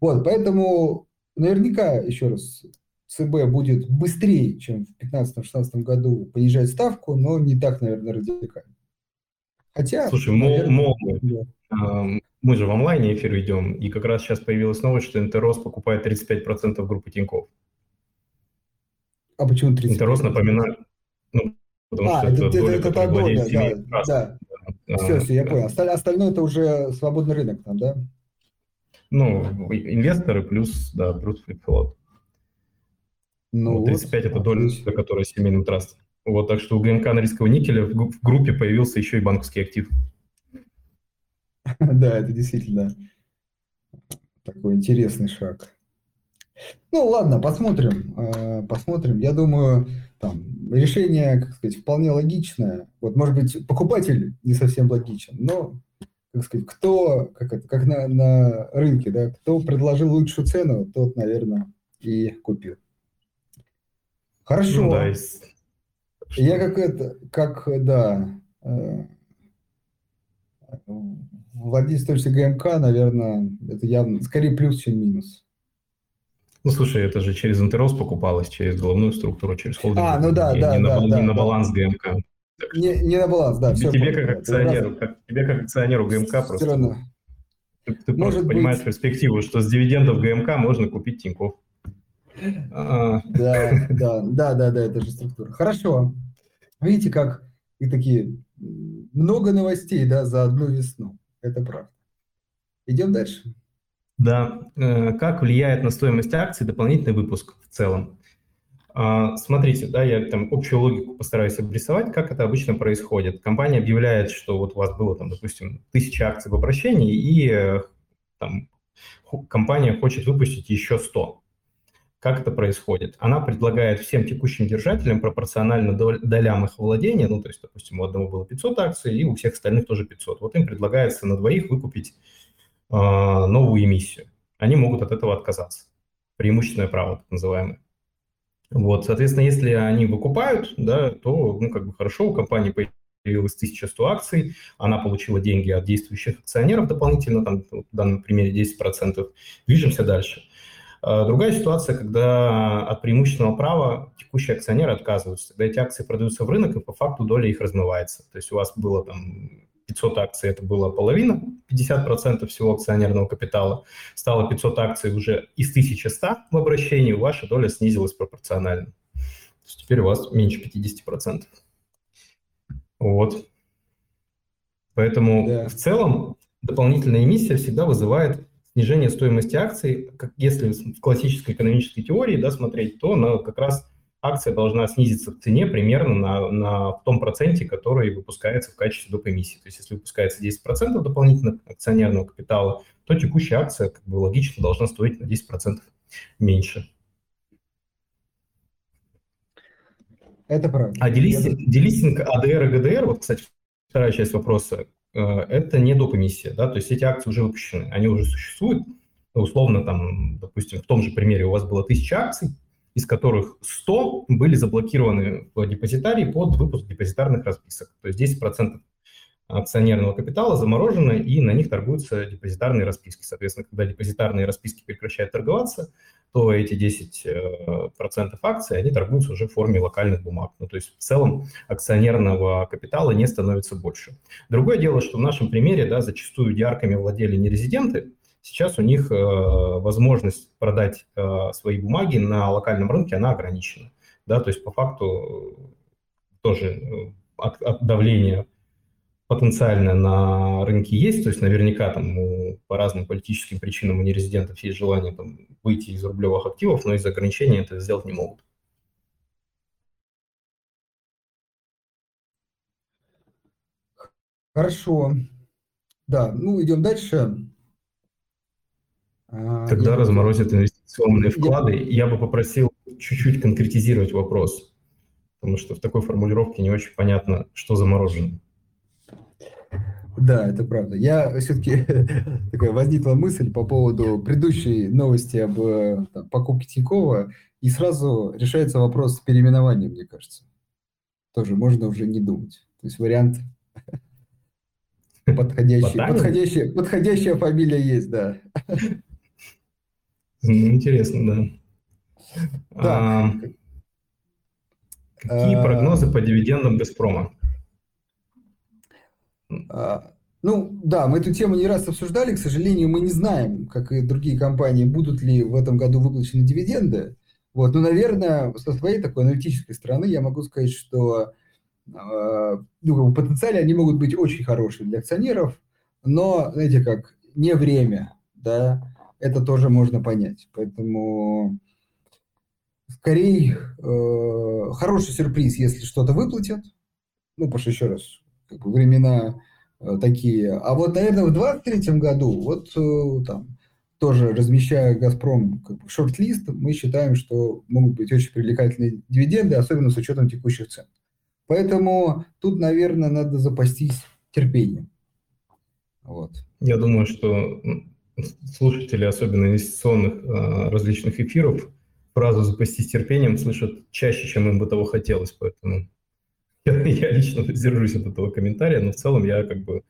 Вот, поэтому наверняка, еще раз, ЦБ будет быстрее, чем в 2015-2016 году понижать ставку, но не так, наверное, радикально. Хотя, Слушай, наверное, мол, да. мы же в онлайне эфир ведем, и как раз сейчас появилась новость, что Интерос покупает 35% группы Тинькофф. А почему 35%? Интерос, напоминаю, ну, потому а, что это, это доля, это, это доля, да, да. да. Все, все, я понял. Осталь, остальное это уже свободный рынок там, да? Ну, инвесторы плюс, да, плюс флот. Ну, вот 35 вот, это доля, за которая семейный траст. Вот, так что у ГМК Норильского никеля в группе появился еще и банковский актив. Да, это действительно такой интересный шаг. Ну, ладно, посмотрим. Э, посмотрим. Я думаю, там, решение, как сказать, вполне логичное. Вот, может быть, покупатель не совсем логичен, но, как сказать, кто, как, это, как на, на рынке, да, кто предложил лучшую цену, тот, наверное, и купил. Хорошо. Ну, да, Я как это, как, да, э, владелец ГМК, наверное, это явно скорее плюс, чем минус. Ну, слушай, это же через Интерос покупалось, через головную структуру, через холдинг. А, ну да, не, да, не да. На, да не да, на баланс да. ГМК. Не, не на баланс, да. Тебе, тебе как акционеру, как, тебе как акционеру ГМК все просто... Равно. Ты, ты Может просто понимаешь перспективу, что с дивидендов ГМК можно купить Тинькофф. А. Да, да, да, да, да, это же структура. Хорошо. Видите, как и такие много новостей, да, за одну весну. Это правда. Идем дальше. Да, э, как влияет на стоимость акций дополнительный выпуск в целом? А, смотрите, да, я там общую логику постараюсь обрисовать, как это обычно происходит. Компания объявляет, что вот у вас было, там, допустим, тысяча акций в обращении, и э, там, компания хочет выпустить еще 100. Как это происходит? Она предлагает всем текущим держателям пропорционально долям их владения, ну, то есть, допустим, у одного было 500 акций, и у всех остальных тоже 500. Вот им предлагается на двоих выкупить новую эмиссию. Они могут от этого отказаться. Преимущественное право, так называемое. Вот, соответственно, если они выкупают, да, то, ну, как бы хорошо, у компании появилось 1100 акций, она получила деньги от действующих акционеров дополнительно, там, в данном примере 10%. Движемся дальше. А, другая ситуация, когда от преимущественного права текущие акционеры отказываются. Когда эти акции продаются в рынок, и по факту доля их размывается. То есть у вас было там 500 акций, это было половина, 50% всего акционерного капитала. Стало 500 акций уже из 1100 в обращении, ваша доля снизилась пропорционально. То есть теперь у вас меньше 50%. Вот. Поэтому да. в целом дополнительная эмиссия всегда вызывает снижение стоимости акций, как если в классической экономической теории да, смотреть, то на, как раз акция должна снизиться в цене примерно на, на том проценте, который выпускается в качестве доп. эмиссии. То есть если выпускается 10% дополнительно акционерного капитала, то текущая акция как бы логично должна стоить на 10% меньше. Это правда. А делистинг, делистинг АДР и ГДР, вот, кстати, вторая часть вопроса, Э, это не доп. эмиссия, да, то есть эти акции уже выпущены, они уже существуют, условно, там, допустим, в том же примере у вас было 1000 акций, из которых 100 были заблокированы в депозитарии под выпуск депозитарных расписок, то есть 10% акционерного капитала заморожено, и на них торгуются депозитарные расписки. Соответственно, когда депозитарные расписки прекращают торговаться, то эти 10% э, акций, они торгуются уже в форме локальных бумаг. Ну, то есть в целом акционерного капитала не становится больше. Другое дело, что в нашем примере да, зачастую диарками владели не резиденты, сейчас у них э, возможность продать э, свои бумаги на локальном рынке, она ограничена. Да, то есть по факту тоже э, от, от давления потенциально на рынке есть, то есть наверняка там у почему по разным политическим причинам у нерезидентов есть желание там, выйти из рублевых активов, но из-за ограничений это сделать не могут. Хорошо. Да, ну идем дальше. А, Когда я разморозят инвестиционные вклады, я... я бы попросил чуть-чуть конкретизировать вопрос, потому что в такой формулировке не очень понятно, что заморожено. Да, это правда. Я все-таки такая возникла мысль по поводу предыдущей новости об э, там, покупке Тинькова, и сразу решается вопрос переименования, мне кажется. Тоже можно уже не думать. То есть вариант подходящий, подходящая, подходящая фамилия есть, да. Ну, интересно, да. да. А, какие а, прогнозы по дивидендам Газпрома? А, ну, да, мы эту тему не раз обсуждали. К сожалению, мы не знаем, как и другие компании, будут ли в этом году выплачены дивиденды. Вот, но, наверное, со своей такой аналитической стороны я могу сказать, что э, ну, в потенциале они могут быть очень хорошие для акционеров, но, знаете как, не время, да, это тоже можно понять. Поэтому скорее э, хороший сюрприз, если что-то выплатят. Ну, потому что еще раз, как бы времена э, такие. А вот, наверное, в 2023 году, вот э, там, тоже размещая «Газпром» как бы, шорт-лист, мы считаем, что могут быть очень привлекательные дивиденды, особенно с учетом текущих цен. Поэтому тут, наверное, надо запастись терпением. Вот. Я думаю, что слушатели, особенно инвестиционных э, различных эфиров, фразу «запастись терпением» слышат чаще, чем им бы того хотелось, поэтому я, я лично держусь от этого комментария, но в целом я как бы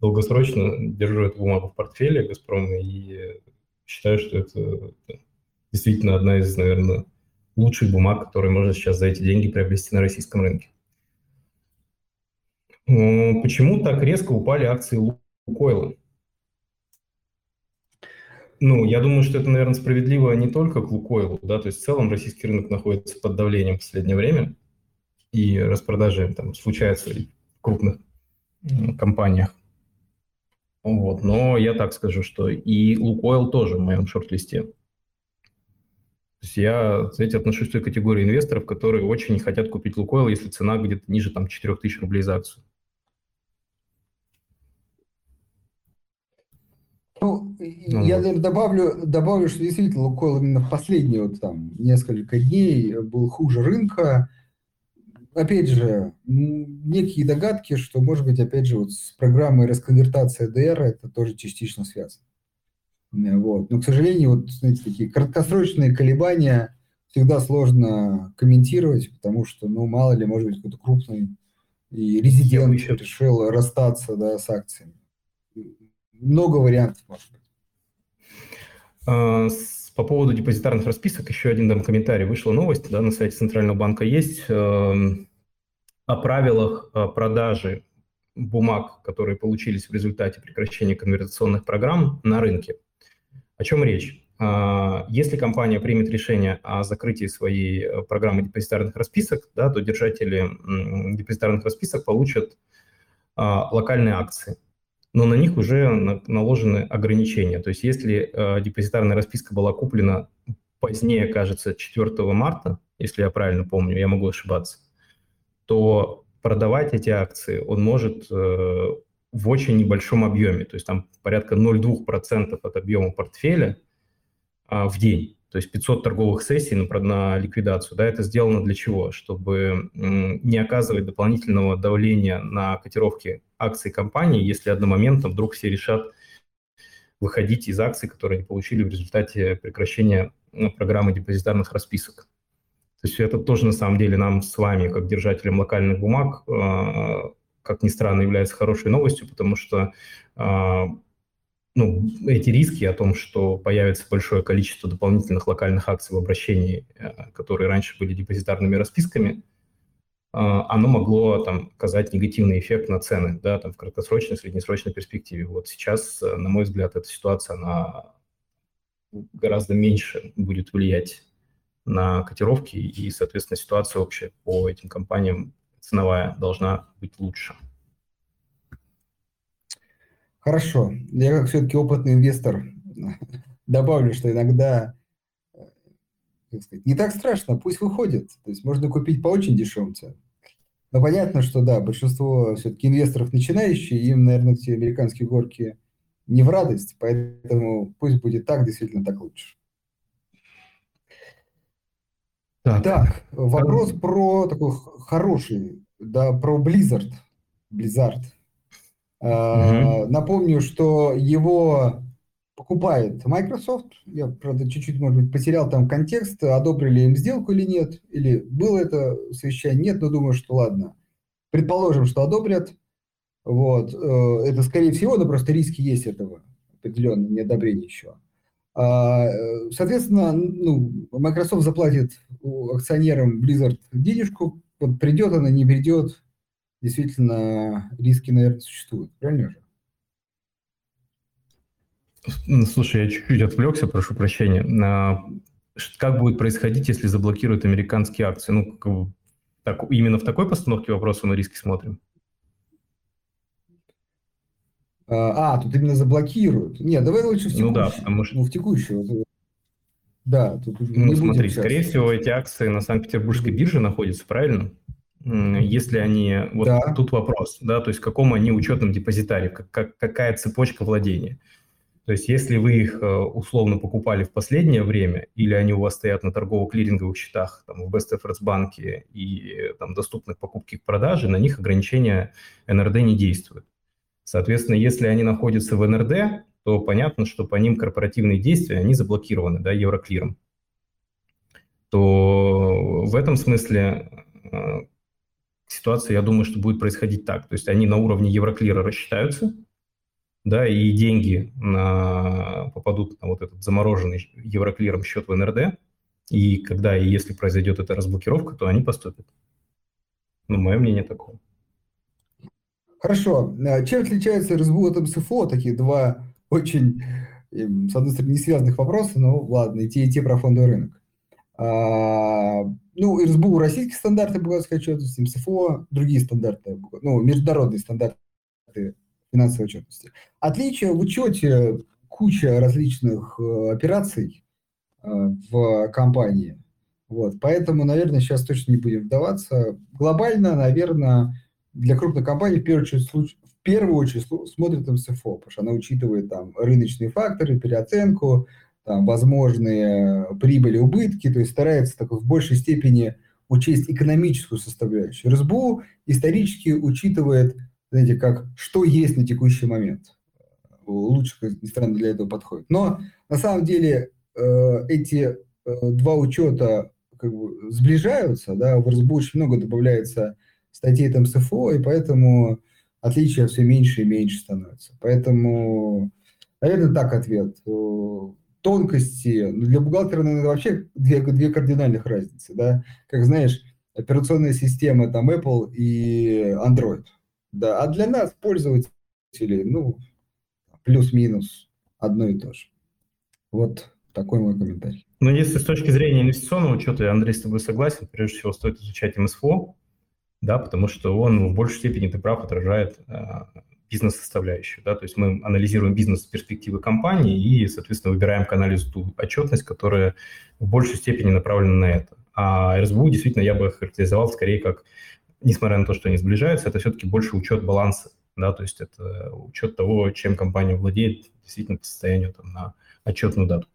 долгосрочно держу эту бумагу в портфеле «Газпрома» и считаю, что это действительно одна из, наверное, лучших бумаг, которые можно сейчас за эти деньги приобрести на российском рынке. Почему так резко упали акции Лукойла? Ну, я думаю, что это, наверное, справедливо не только к Лукойлу, да, то есть в целом российский рынок находится под давлением в последнее время, и распродажи там случаются в крупных компаниях. Вот, но я так скажу, что и Лукойл тоже в моем шорт-листе. То есть я, знаете, отношусь к той категории инвесторов, которые очень хотят купить Лукойл, если цена где-то ниже там 4000 рублей за акцию. Ну, я, наверное, добавлю, добавлю, что действительно Лукойл именно в последние вот там несколько дней был хуже рынка. Опять же, некие догадки, что, может быть, опять же, вот с программой расконвертации ДР это тоже частично связано. Вот. Но, к сожалению, вот, знаете, такие краткосрочные колебания всегда сложно комментировать, потому что, ну, мало ли, может быть, какой-то крупный и резидент решил расстаться да, с акциями много вариантов может быть. А, по поводу депозитарных расписок еще один дам комментарий. Вышла новость, да, на сайте Центрального банка есть эм, о правилах э, продажи бумаг, которые получились в результате прекращения конвертационных программ на рынке. О чем речь? А, если компания примет решение о закрытии своей э, программы депозитарных расписок, да, то держатели депозитарных расписок получат а, локальные акции но на них уже наложены ограничения. То есть если э, депозитарная расписка была куплена позднее, кажется, 4 марта, если я правильно помню, я могу ошибаться, то продавать эти акции он может э, в очень небольшом объеме, то есть там порядка 0,2% от объема портфеля э, в день то есть 500 торговых сессий на, на ликвидацию, да, это сделано для чего? Чтобы не оказывать дополнительного давления на котировки акций компании, если одномоментно вдруг все решат выходить из акций, которые они получили в результате прекращения ну, программы депозитарных расписок. То есть это тоже на самом деле нам с вами, как держателям локальных бумаг, а, как ни странно, является хорошей новостью, потому что а, ну, эти риски о том, что появится большое количество дополнительных локальных акций в обращении, э, которые раньше были депозитарными расписками, э, оно могло там оказать негативный эффект на цены, да, там в краткосрочной, среднесрочной перспективе. Вот сейчас, э, на мой взгляд, эта ситуация, она гораздо меньше будет влиять на котировки, и, соответственно, ситуация общая по этим компаниям ценовая должна быть лучше. Хорошо. Я как все-таки опытный инвестор добавлю, что иногда как сказать, не так страшно, пусть выходит. То есть можно купить по очень дешевым ценам. Но понятно, что да, большинство все-таки инвесторов начинающие, им, наверное, все американские горки не в радость, поэтому пусть будет так, действительно так лучше. Так, так вопрос про такой хороший, да, про Blizzard. Blizzard. Угу. Напомню, что его покупает Microsoft. Я, правда, чуть-чуть, может быть, потерял там контекст, одобрили им сделку или нет, или было это совещание, нет, но думаю, что ладно. Предположим, что одобрят. Вот. Э, это, скорее всего, но просто риски есть этого определенного неодобрения еще. А, э, соответственно, ну, Microsoft заплатит акционерам Blizzard денежку, вот придет она, не придет, действительно, риски, наверное, существуют. Правильно же? Слушай, я чуть-чуть отвлекся, прошу прощения. Как будет происходить, если заблокируют американские акции? Ну, так, именно в такой постановке вопроса мы риски смотрим. А, а, тут именно заблокируют. Нет, давай лучше в текущую. Ну да, потому что... Ну, в текущую. Да, тут ну, смотри, скорее всего, эти акции на Санкт-Петербургской бирже находятся, правильно? Если они... Вот да. тут вопрос, да, то есть какому они учетном депозитаре, как, как, какая цепочка владения. То есть если вы их э, условно покупали в последнее время, или они у вас стоят на торгово-клиринговых счетах там, в Best Efforts банке и там, доступны к покупке и продаже, на них ограничения НРД не действуют. Соответственно, если они находятся в НРД, то понятно, что по ним корпоративные действия, они заблокированы да, Евроклиром. То в этом смысле э, ситуация, я думаю, что будет происходить так. То есть они на уровне Евроклира рассчитаются – да, и деньги на, попадут на вот этот замороженный евроклиром счет в НРД, и когда и если произойдет эта разблокировка, то они поступят. Ну, мое мнение такое. Хорошо. А чем отличается РСБУ от МСФО? Такие два очень, эм, с одной стороны, не связанных вопроса, но ладно, и те, и те про фондовый рынок. А, ну, РСБУ российские стандарты бухгалтерской отчетности, МСФО другие стандарты, ну, международные стандарты финансовой отчетности. Отличие в учете куча различных э, операций э, в компании. Вот, поэтому, наверное, сейчас точно не будем вдаваться. Глобально, наверное, для крупных компаний в первую очередь, в первую очередь смотрит МСФО, потому что она учитывает там рыночные факторы, переоценку, там, возможные прибыли, убытки, то есть старается так, в большей степени учесть экономическую составляющую. РСБУ исторически учитывает знаете, как что есть на текущий момент. Лучше, как ни странно, для этого подходит. Но на самом деле э, эти э, два учета как бы сближаются, да, в РСБ очень много добавляется статей там СФО, и поэтому отличия все меньше и меньше становятся. Поэтому, наверное, так ответ. Тонкости, ну, для бухгалтера, наверное, вообще две, две кардинальных разницы, да, как знаешь, операционная система там Apple и Android – да, а для нас, пользователей, ну, плюс-минус одно и то же. Вот такой мой комментарий. Ну, если с точки зрения инвестиционного учета, Андрей, с тобой согласен, прежде всего стоит изучать МСФО, да, потому что он в большей степени, ты прав, отражает э, бизнес-составляющую, да, то есть мы анализируем бизнес-перспективы компании и, соответственно, выбираем к анализу ту отчетность, которая в большей степени направлена на это. А РСБУ действительно я бы характеризовал скорее как несмотря на то, что они сближаются, это все-таки больше учет баланса, да, то есть это учет того, чем компания владеет действительно по состоянию там, на отчетную дату.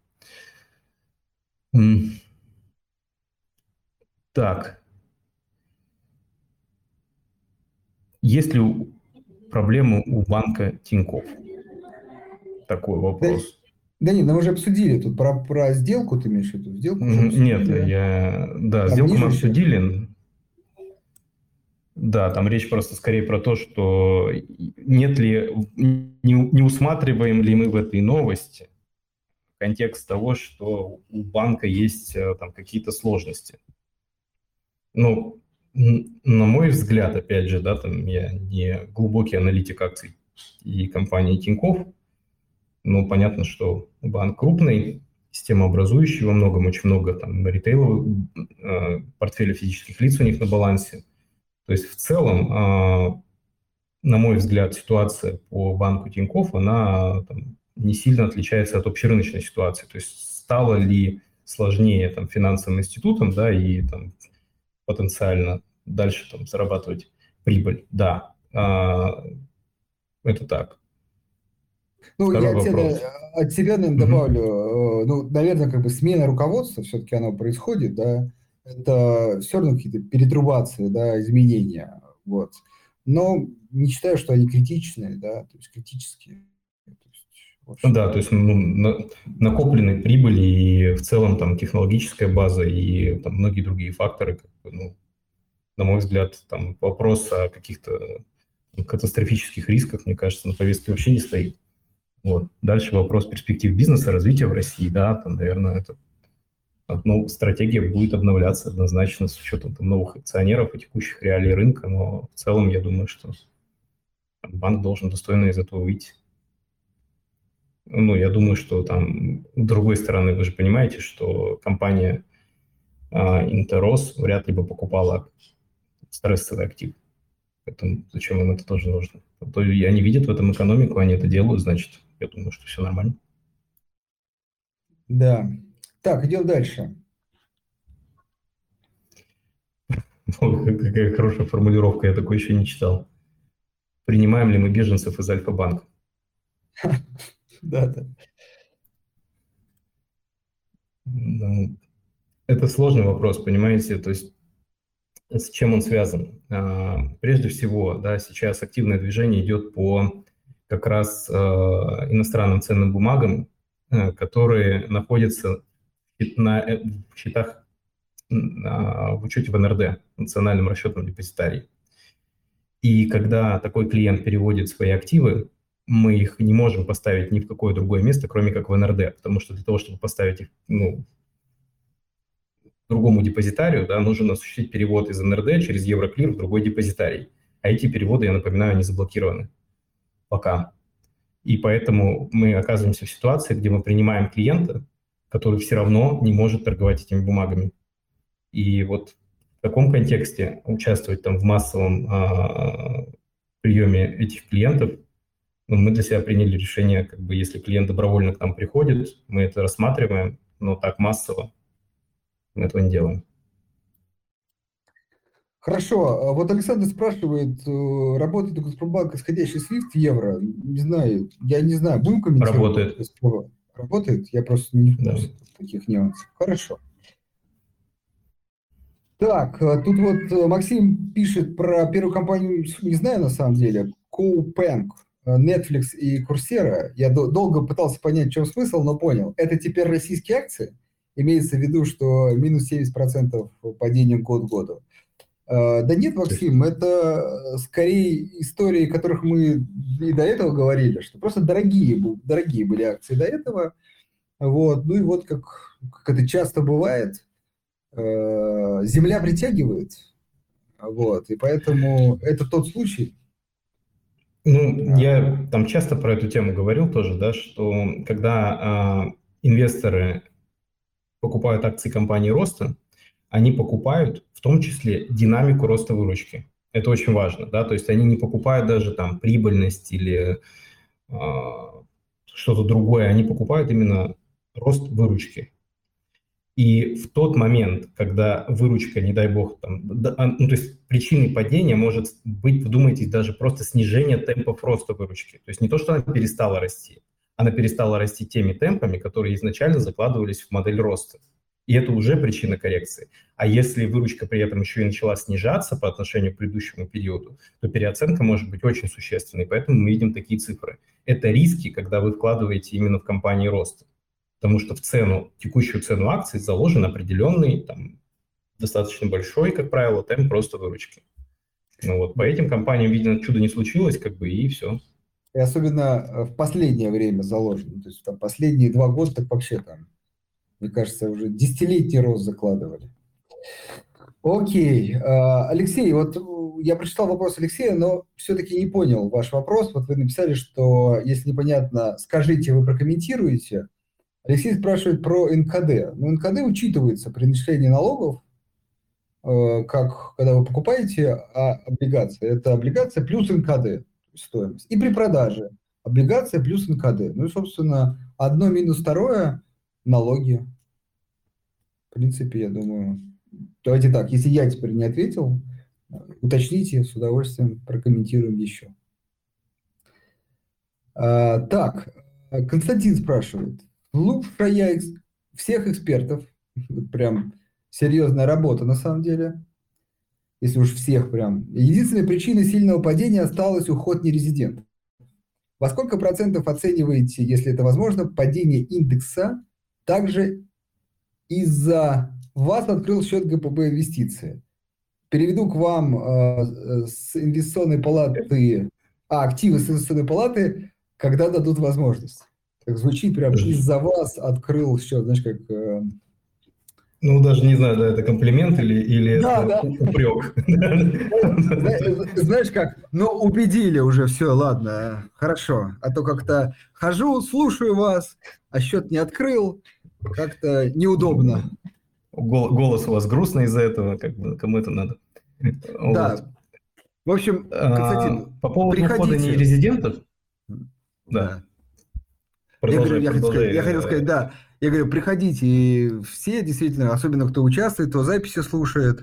Так. Есть ли проблемы у банка Тинькофф? Такой вопрос. Да, да нет, мы уже обсудили тут про, про сделку, ты имеешь в виду? Сделку Нет, я... Да, Там сделку мы обсудили. Да, там речь просто скорее про то, что нет ли, не, не усматриваем ли мы в этой новости контекст того, что у банка есть э, там какие-то сложности. Ну, на мой взгляд, опять же, да, там я не глубокий аналитик акций и компании Тинькофф, но понятно, что банк крупный, системообразующий во многом, очень много там ритейловых э, портфеля физических лиц у них на балансе – то есть в целом а, на мой взгляд, ситуация по банку Тинькофф, она там, не сильно отличается от общерыночной ситуации. То есть стало ли сложнее там, финансовым институтам, да, и там, потенциально дальше там, зарабатывать прибыль? Да, а, это так. Ну, Второй я вопрос. От себя, наверное, добавлю, mm ну, наверное, как бы смена руководства, все-таки оно происходит, да, это все равно какие-то перетрубации, да, изменения, вот. Но не считаю, что они критичные, да, то есть критические. Ну да, то есть ну, на, накопленной прибыли и в целом там технологическая база и там многие другие факторы, как бы, ну, на мой взгляд, там вопрос о каких-то катастрофических рисках, мне кажется, на повестке вообще не стоит. Вот. Дальше вопрос перспектив бизнеса, развития в России, да, там, наверное, это ну, стратегия будет обновляться однозначно с учетом там, новых акционеров и текущих реалий рынка, но в целом я думаю, что банк должен достойно из этого выйти. Ну, я думаю, что там, с другой стороны, вы же понимаете, что компания а, Интерос вряд ли бы покупала стрессовый актив. Поэтому зачем им это тоже нужно? То они видят в этом экономику, они это делают, значит, я думаю, что все нормально. Да. Так, идем дальше. Какая хорошая формулировка, я такой еще не читал. Принимаем ли мы беженцев из Альфа-банка? Да, да. Ну, это сложный вопрос, понимаете, то есть с чем он связан? А, прежде всего, да, сейчас активное движение идет по как раз э, иностранным ценным бумагам, э, которые находятся на, э, в счетах в учете в НРД, Национальном расчетном депозитарии. И когда такой клиент переводит свои активы, мы их не можем поставить ни в какое другое место, кроме как в НРД, потому что для того, чтобы поставить их ну, другому депозитарию, да, нужно осуществить перевод из НРД через Евроклир в другой депозитарий. А эти переводы, я напоминаю, они заблокированы пока. И поэтому мы оказываемся в ситуации, где мы принимаем клиента, который все равно не может торговать этими бумагами. И вот в таком контексте участвовать там в массовом а, приеме этих клиентов, ну, мы для себя приняли решение, как бы если клиент добровольно к нам приходит, мы это рассматриваем, но так массово мы этого не делаем. Хорошо. А вот Александр спрашивает, э, работает у Газпромбанка исходящий свифт евро? Не знаю, я не знаю, будем комментировать? Работает. Работает? Я просто не да. таких нюансов. Хорошо. Так, э, тут вот э, Максим пишет про первую компанию, не знаю на самом деле, CoPank, Netflix и Coursera. Я долго пытался понять, в чем смысл, но понял. Это теперь российские акции? Имеется в виду, что минус 70% падением год к году. Э, да нет, Максим, это э, скорее истории, о которых мы и до этого говорили, что просто дорогие, дорогие были акции до этого. Вот. Ну и вот как, как это часто бывает, э, земля притягивает. Вот. И поэтому это тот случай. Ну, я там часто про эту тему говорил тоже, да, что когда а, инвесторы покупают акции компании роста, они покупают в том числе динамику роста выручки. Это очень важно, да, то есть они не покупают даже там прибыльность или э, что-то другое, они покупают именно рост выручки. И в тот момент, когда выручка, не дай бог, там, а, ну, то есть причиной падения может быть, вдумайтесь, даже просто снижение темпов роста выручки. То есть не то, что она перестала расти, она перестала расти теми темпами, которые изначально закладывались в модель роста. И это уже причина коррекции. А если выручка при этом еще и начала снижаться по отношению к предыдущему периоду, то переоценка может быть очень существенной. Поэтому мы видим такие цифры. Это риски, когда вы вкладываете именно в компании роста. Потому что в цену, текущую цену акций заложен определенный, там, достаточно большой, как правило, темп просто выручки. Ну вот, по этим компаниям, видно, чудо не случилось, как бы, и все. И особенно э, в последнее время заложено. То есть там последние два года так вообще там мне кажется, уже десятилетний рост закладывали. Окей. А, Алексей, вот я прочитал вопрос Алексея, но все-таки не понял ваш вопрос. Вот вы написали, что если непонятно, скажите, вы прокомментируете. Алексей спрашивает про НКД. Ну, НКД учитывается при начислении налогов, э, как когда вы покупаете а облигации. Это облигация плюс НКД. стоимость. И при продаже облигация плюс НКД. Ну и, собственно, одно минус второе – налоги. В принципе, я думаю, давайте так, если я теперь не ответил, уточните, с удовольствием прокомментируем еще. А, так, Константин спрашивает. Слушая всех экспертов, прям серьезная работа на самом деле, если уж всех прям. Единственной причиной сильного падения осталась уход нерезидентов. Во сколько процентов оцениваете, если это возможно, падение индекса? Также из-за вас открыл счет ГПБ инвестиции. Переведу к вам э, с инвестиционной палаты, а, активы с инвестиционной палаты, когда дадут возможность. Так звучит прям из-за вас открыл счет, знаешь, как э, ну, даже не знаю, да, это комплимент или, или да, это да. упрек. Знаешь как, ну, убедили уже, все, ладно, хорошо. А то как-то хожу, слушаю вас, а счет не открыл, как-то неудобно. Голос у вас грустный из-за этого, как бы кому это надо. Да. В общем, Константин, а, по поводу приходите. ухода нерезидентов, да. Я, говорю, я, хотел сказать, я хотел сказать, да, я говорю, приходите, и все действительно, особенно кто участвует, кто записи слушает,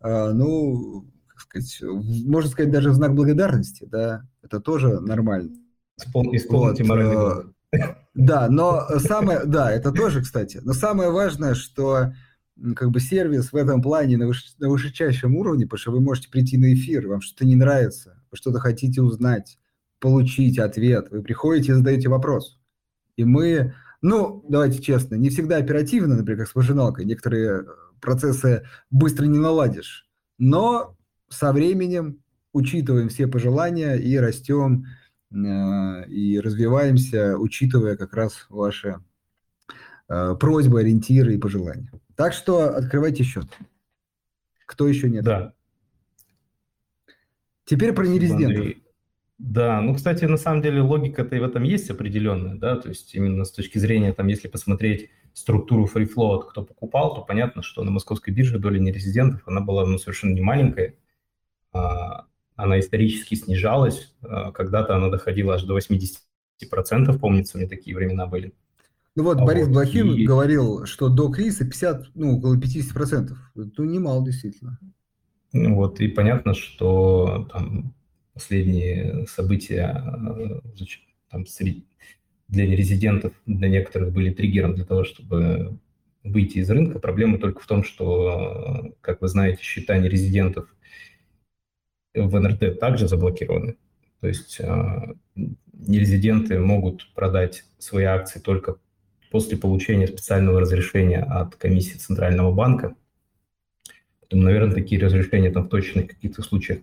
а, ну, как сказать, можно сказать, даже в знак благодарности, да, это тоже нормально. Исполните вот, моральный э, Да, но самое, да, это тоже, кстати, но самое важное, что как бы сервис в этом плане на, выш, на вышечайшем уровне, потому что вы можете прийти на эфир, вам что-то не нравится, вы что-то хотите узнать, получить ответ, вы приходите и задаете вопрос. И мы ну, давайте честно, не всегда оперативно, например, как с маржиналкой. Некоторые э, процессы быстро не наладишь. Но со временем учитываем все пожелания и растем, э, и развиваемся, учитывая как раз ваши э, просьбы, ориентиры и пожелания. Так что открывайте счет. Кто еще нет? Да. Теперь про нерезидентов. Андрей. Да, ну, кстати, на самом деле логика-то и в этом есть определенная, да, то есть именно с точки зрения, там, если посмотреть структуру float, кто покупал, то понятно, что на московской бирже доля нерезидентов, она была, ну, совершенно не маленькая, а, она исторически снижалась, а, когда-то она доходила аж до 80%, помнится, мне такие времена были. Ну вот, а Борис вот, Блохин и... говорил, что до кризиса 50, ну, около 50%. Это немало, действительно. Ну вот, и понятно, что там последние события э, там, для резидентов, для некоторых были триггером для того, чтобы выйти из рынка. Проблема только в том, что, как вы знаете, счета нерезидентов в НРТ также заблокированы. То есть э, нерезиденты могут продать свои акции только после получения специального разрешения от комиссии Центрального банка. Поэтому, наверное, такие разрешения там в точных каких-то случаях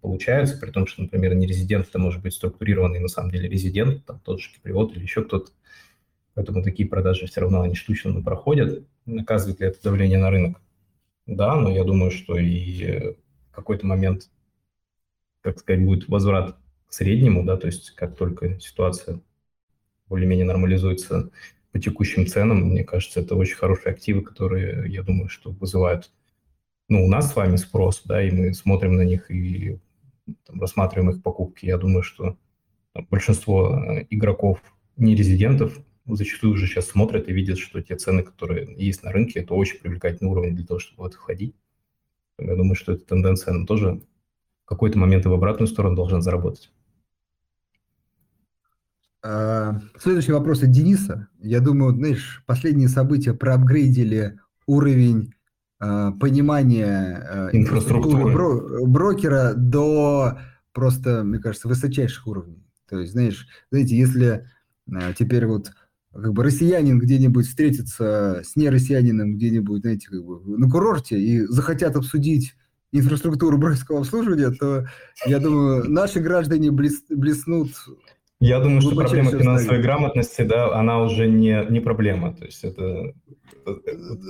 получаются, при том, что, например, не резидент, это может быть структурированный на самом деле резидент, там тот же кипривод или еще кто-то. Поэтому такие продажи все равно они штучно проходят. Наказывает ли это давление на рынок? Да, но я думаю, что и э, в какой-то момент, как сказать, будет возврат к среднему, да, то есть как только ситуация более-менее нормализуется по текущим ценам, мне кажется, это очень хорошие активы, которые, я думаю, что вызывают ну, у нас с вами спрос, да, и мы смотрим на них и там, рассматриваем их покупки. Я думаю, что там, большинство э, игроков, не резидентов, зачастую уже сейчас смотрят и видят, что те цены, которые есть на рынке, это очень привлекательный уровень для того, чтобы в это входить. Я думаю, что эта тенденция, она тоже в какой-то момент и в обратную сторону должна заработать. А, следующий вопрос от Дениса. Я думаю, знаешь, последние события проапгрейдили уровень понимание э, инфраструктуры бро- брокера до просто, мне кажется, высочайших уровней. То есть, знаешь, знаете, если э, теперь вот как бы россиянин где-нибудь встретится с нероссиянином где-нибудь, знаете, как бы на курорте и захотят обсудить инфраструктуру брокерского обслуживания, то, я думаю, наши граждане блес, блеснут я думаю, что проблема финансовой грамотности, да, она уже не, не проблема. То есть это...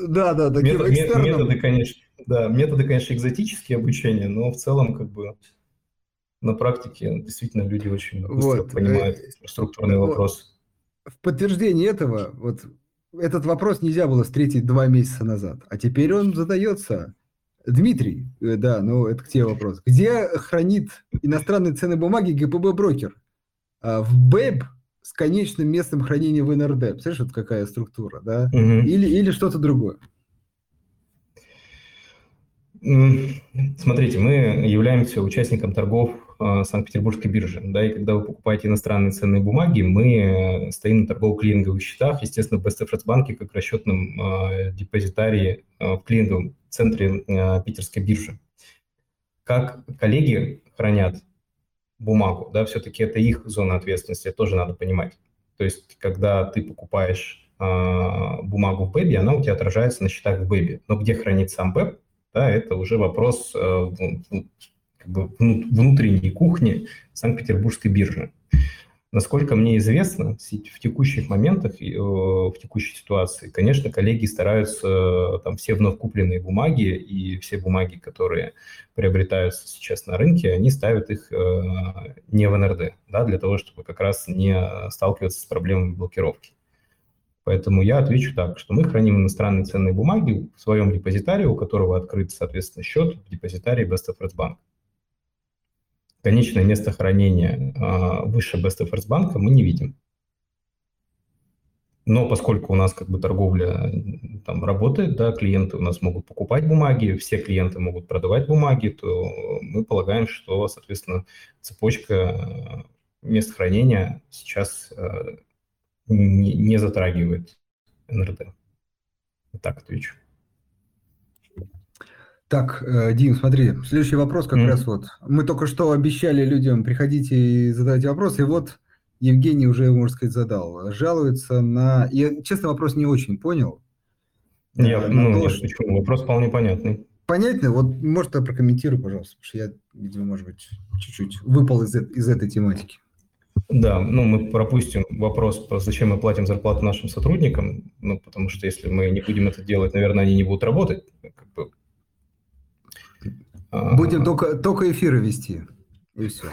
Да, да, таким метод, методы, конечно, да, методы, конечно, экзотические обучения, но в целом как бы на практике действительно люди очень быстро вот. понимают э, структурные вопросы. В подтверждение этого, вот этот вопрос нельзя было встретить два месяца назад, а теперь он задается. Дмитрий, э, да, ну это к тебе вопрос. Где хранит иностранные ценные бумаги ГПБ брокер? А, в БЭБ с конечным местом хранения в НРД. Представляешь, вот какая структура, да? Угу. Или, или что-то другое? Смотрите, мы являемся участником торгов э, Санкт-Петербургской биржи, да, и когда вы покупаете иностранные ценные бумаги, мы стоим на торгово-клининговых счетах, естественно, в банке как расчетном э, депозитарии э, в клининговом центре э, Питерской биржи. Как коллеги хранят бумагу, да, все-таки это их зона ответственности, тоже надо понимать. То есть, когда ты покупаешь э, бумагу в Бэби, она у тебя отражается на счетах в Бэби. Но где хранит сам Бэб, да, это уже вопрос э, как бы внутренней кухни Санкт-Петербургской биржи. Насколько мне известно, в текущих моментах, э, в текущей ситуации, конечно, коллеги стараются э, там все вновь купленные бумаги и все бумаги, которые приобретаются сейчас на рынке, они ставят их не в НРД, да, для того, чтобы как раз не сталкиваться с проблемами блокировки. Поэтому я отвечу так, что мы храним иностранные ценные бумаги в своем депозитарии, у которого открыт, соответственно, счет в депозитарии Best of Bank. Конечное место хранения э, выше Best of Bank мы не видим. Но поскольку у нас как бы торговля там работает, да, клиенты у нас могут покупать бумаги, все клиенты могут продавать бумаги, то мы полагаем, что, соответственно, цепочка мест хранения сейчас э, не, не затрагивает НРД. Так отвечу. Так, э, Дим, смотри, следующий вопрос как mm. раз вот. Мы только что обещали людям, приходите и задавайте вопросы, и вот Евгений уже, можно сказать, задал. Жалуется на... Я, честно, вопрос не очень понял. Нет, э, ну, то, нет, почему? Вопрос вполне понятный. Понятно? Вот, может, прокомментируй, пожалуйста, потому что я, видимо, может быть, чуть-чуть выпал из, из этой тематики. Да, ну мы пропустим вопрос, зачем мы платим зарплату нашим сотрудникам, ну потому что если мы не будем это делать, наверное, они не будут работать. Будем только, только эфиры вести, и все.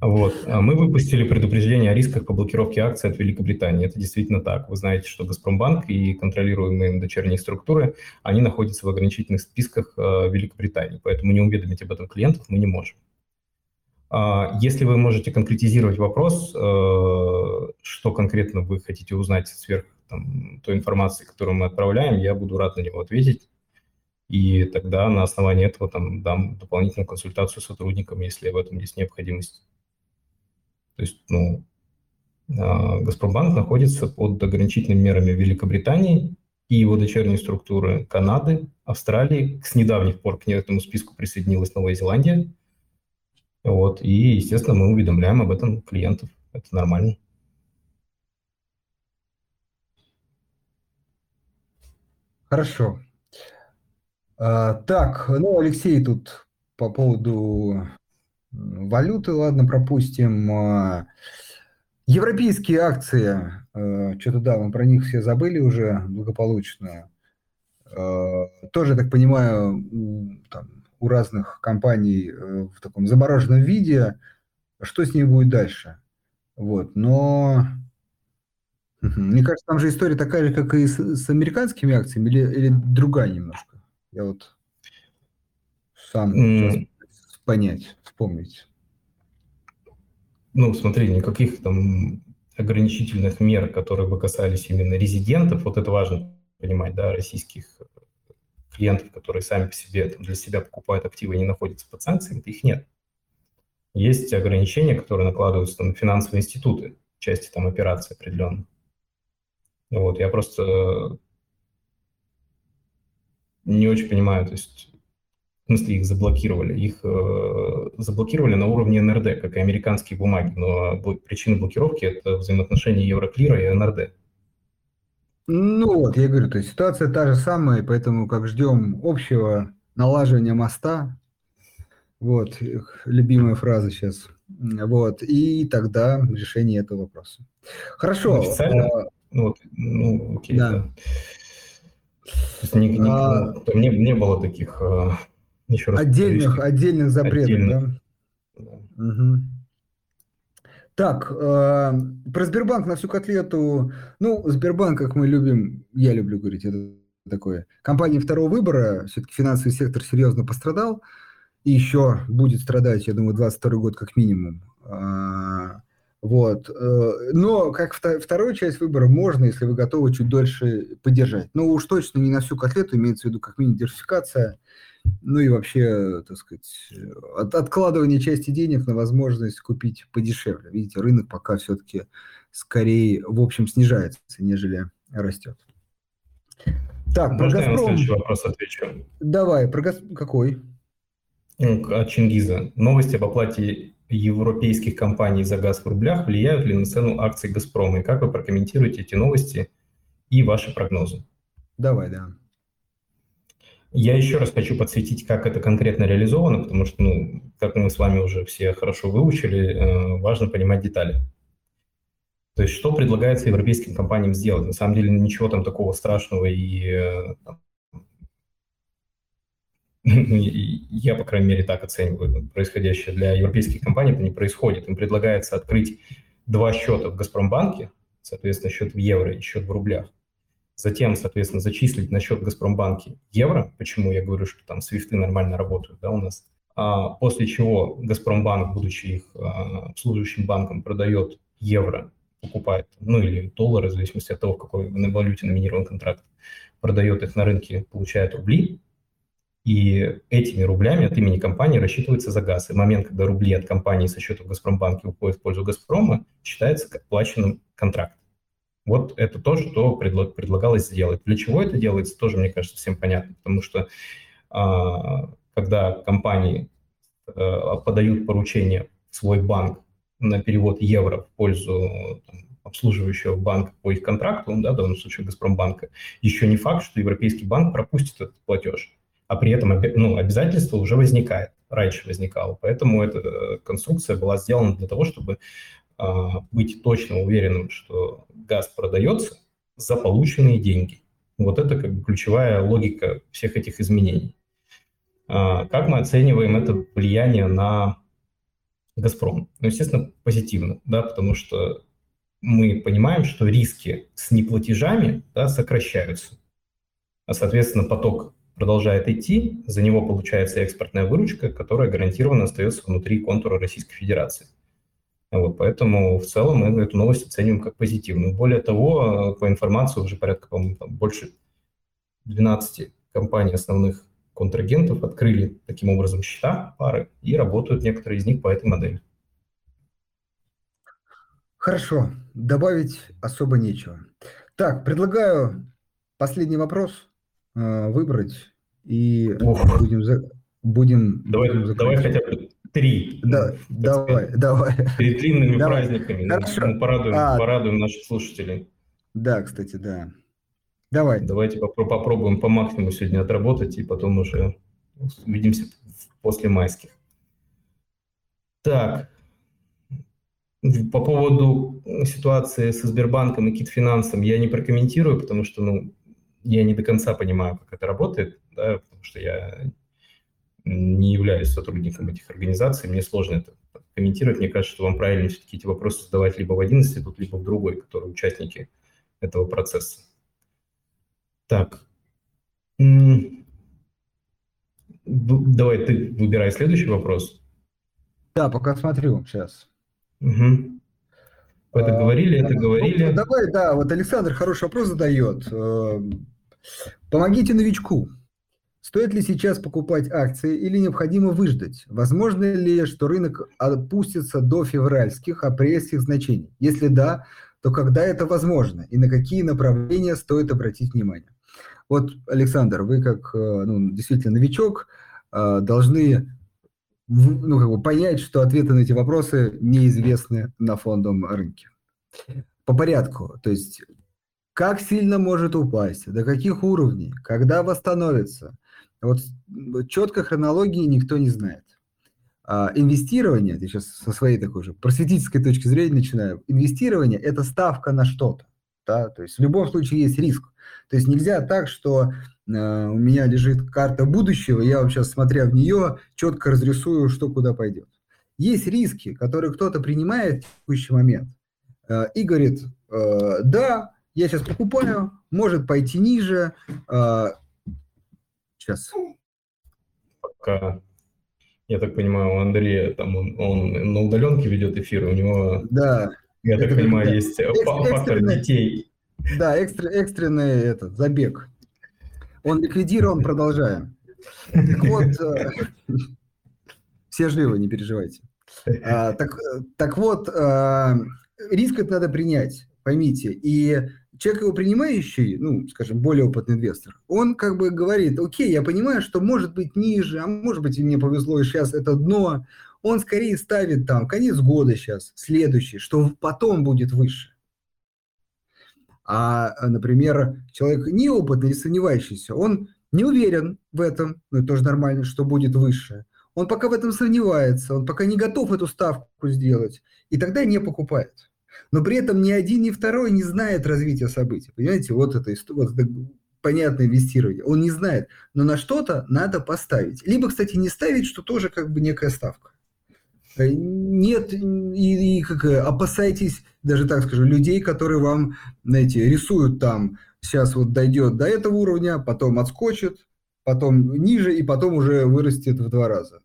Вот. А мы выпустили предупреждение о рисках по блокировке акций от Великобритании. Это действительно так. Вы знаете, что Газпромбанк и контролируемые дочерние структуры, они находятся в ограничительных списках Великобритании. Поэтому не уведомить об этом клиентов мы не можем. А, если вы можете конкретизировать вопрос, э, что конкретно вы хотите узнать сверх там, той информации, которую мы отправляем, я буду рад на него ответить. И тогда на основании этого там, дам дополнительную консультацию сотрудникам, если в этом есть необходимость. То есть, ну, а, Газпромбанк находится под ограничительными мерами Великобритании и его дочерние структуры Канады, Австралии. С недавних пор к этому списку присоединилась Новая Зеландия – вот, и, естественно, мы уведомляем об этом клиентов. Это нормально. Хорошо. А, так, ну, Алексей тут по поводу валюты, ладно, пропустим. А, европейские акции, а, что-то да, мы про них все забыли уже благополучно. Тоже, так понимаю, там, у разных компаний э, в таком замороженном виде, что с ними будет дальше. Вот, но мне кажется, там же история такая же, как и с, с американскими акциями, или, или другая немножко. Я вот сам mm. понять, вспомнить. Ну, смотри, никаких там ограничительных мер, которые бы касались именно резидентов, вот это важно понимать, да, российских клиентов, которые сами по себе там, для себя покупают активы и не находятся под санкциями, их нет. Есть ограничения, которые накладываются на финансовые институты, части там операций определенно. Вот, я просто э, не очень понимаю, то есть, в смысле, их заблокировали. Их э, заблокировали на уровне НРД, как и американские бумаги, но причина блокировки – это взаимоотношения Евроклира и НРД. Ну вот, я говорю, то есть ситуация та же самая, поэтому как ждем общего налаживания моста, вот, любимая фраза сейчас, вот, и тогда решение этого вопроса. Хорошо. Официально? А, ну, вот, ну, окей, да. да. Не, не, а, не, не было таких, а, еще раз отдельных, отдельных запретов, отдельных. да? да. Угу. Так, э, про Сбербанк на всю котлету. Ну, Сбербанк, как мы любим, я люблю говорить, это такое. Компании второго выбора, все-таки финансовый сектор серьезно пострадал, и еще будет страдать, я думаю, 22 год как минимум. А, вот. Э, но как вторую часть выбора можно, если вы готовы чуть дольше поддержать. Но уж точно не на всю котлету, имеется в виду как минимум диверсификация, ну и вообще, так сказать, от, откладывание части денег на возможность купить подешевле. Видите, рынок пока все-таки скорее, в общем, снижается, нежели растет. Так, Можно про Газпром... я на следующий вопрос отвечу? Давай, про Газ... какой? Ну, от Чингиза. Новости об оплате европейских компаний за газ в рублях влияют ли на цену акций «Газпрома»? И как вы прокомментируете эти новости и ваши прогнозы? Давай, да. Я еще раз хочу подсветить, как это конкретно реализовано, потому что, ну, как мы с вами уже все хорошо выучили, э, важно понимать детали. То есть что предлагается европейским компаниям сделать? На самом деле ничего там такого страшного и э, я, по крайней мере, так оцениваю происходящее. Для европейских компаний это не происходит. Им предлагается открыть два счета в «Газпромбанке», соответственно, счет в евро и счет в рублях. Затем, соответственно, зачислить на счет в «Газпромбанке» евро. Почему я говорю, что там свифты нормально работают да, у нас. А после чего «Газпромбанк», будучи их а, обслуживающим банком, продает евро, покупает, ну или доллары, в зависимости от того, в какой валюте номинирован контракт, продает их на рынке, получает рубли, и этими рублями от имени компании рассчитывается за газ. И момент, когда рубли от компании со счета в Газпромбанке уходят в пользу Газпрома, считается как плаченным контракт. Вот это то, что предлагалось сделать. Для чего это делается, тоже, мне кажется, всем понятно. Потому что а, когда компании а, подают поручение в свой банк на перевод евро в пользу там, обслуживающего банка по их контракту, да, в данном случае Газпромбанка, еще не факт, что Европейский банк пропустит этот платеж а при этом ну, обязательство уже возникает, раньше возникало. Поэтому эта э, конструкция была сделана для того, чтобы э, быть точно уверенным, что газ продается за полученные деньги. Вот это как бы ключевая логика всех этих изменений. А, как мы оцениваем это влияние на «Газпром»? Ну, естественно, позитивно, да, потому что мы понимаем, что риски с неплатежами да, сокращаются, а, соответственно, поток продолжает идти, за него получается экспортная выручка, которая гарантированно остается внутри контура Российской Федерации. Вот, поэтому в целом мы эту новость оцениваем как позитивную. Более того, по информации уже порядка, по-моему, больше 12 компаний основных контрагентов открыли таким образом счета пары и работают некоторые из них по этой модели. Хорошо, добавить особо нечего. Так, предлагаю последний вопрос э, выбрать и Ох. будем за, будем. Давай, будем давай хотя бы три. Да, давай, сказать, давай. Перед длинными давай. праздниками. Хорошо. Мы порадуем, а, порадуем наших слушателей. Да, кстати, да. Давай. Давайте попробуем по максимуму сегодня отработать, и потом уже увидимся после майских. Так, по поводу ситуации со Сбербанком и Китфинансом я не прокомментирую, потому что ну, я не до конца понимаю, как это работает, да, потому что я не являюсь сотрудником этих организаций, мне сложно это комментировать. Мне кажется, что вам правильно все-таки эти вопросы задавать либо в один институт, либо в другой, которые участники этого процесса. Так. Давай ты выбирай следующий вопрос. Да, пока смотрю сейчас. Угу. Это а, говорили, это говорили. Вот, давай, да, вот Александр хороший вопрос задает. Помогите новичку. Стоит ли сейчас покупать акции или необходимо выждать? Возможно ли, что рынок опустится до февральских, апрельских значений? Если да, то когда это возможно и на какие направления стоит обратить внимание? Вот, Александр, вы как э, ну, действительно новичок э, должны ну, как бы понять, что ответы на эти вопросы неизвестны на фондовом рынке. По порядку, то есть как сильно может упасть, до каких уровней, когда восстановится. Вот четко хронологии никто не знает. А инвестирование, я сейчас со своей такой же просветительской точки зрения начинаю, инвестирование – это ставка на что-то. Да? То есть в любом случае есть риск. То есть нельзя так, что э, у меня лежит карта будущего, я вот сейчас, смотря в нее, четко разрисую, что куда пойдет. Есть риски, которые кто-то принимает в текущий момент э, и говорит, э, да, я сейчас покупаю, может пойти ниже. Сейчас. Пока, я так понимаю, у Андрея там он, он на удаленке ведет эфир, у него, да, я так понимаю, да. есть Экс, фактор детей. Да, экстр, экстренный этот, забег. Он ликвидирован, продолжаем. Так вот, э, все живы, не переживайте. А, так, так вот, а, риск это надо принять, поймите. И человек его принимающий, ну, скажем, более опытный инвестор, он как бы говорит, окей, я понимаю, что может быть ниже, а может быть и мне повезло, и сейчас это дно. Он скорее ставит там конец года сейчас, следующий, что потом будет выше. А, например, человек неопытный и сомневающийся, он не уверен в этом, ну это тоже нормально, что будет выше. Он пока в этом сомневается, он пока не готов эту ставку сделать, и тогда не покупает. Но при этом ни один, ни второй не знает развития событий. Понимаете, вот это, вот это понятное инвестирование. Он не знает, но на что-то надо поставить. Либо, кстати, не ставить, что тоже как бы некая ставка. Э, нет, и, и как, опасайтесь, даже так скажу, людей, которые вам, знаете, рисуют там, сейчас вот дойдет до этого уровня, потом отскочит, потом ниже и потом уже вырастет в два раза.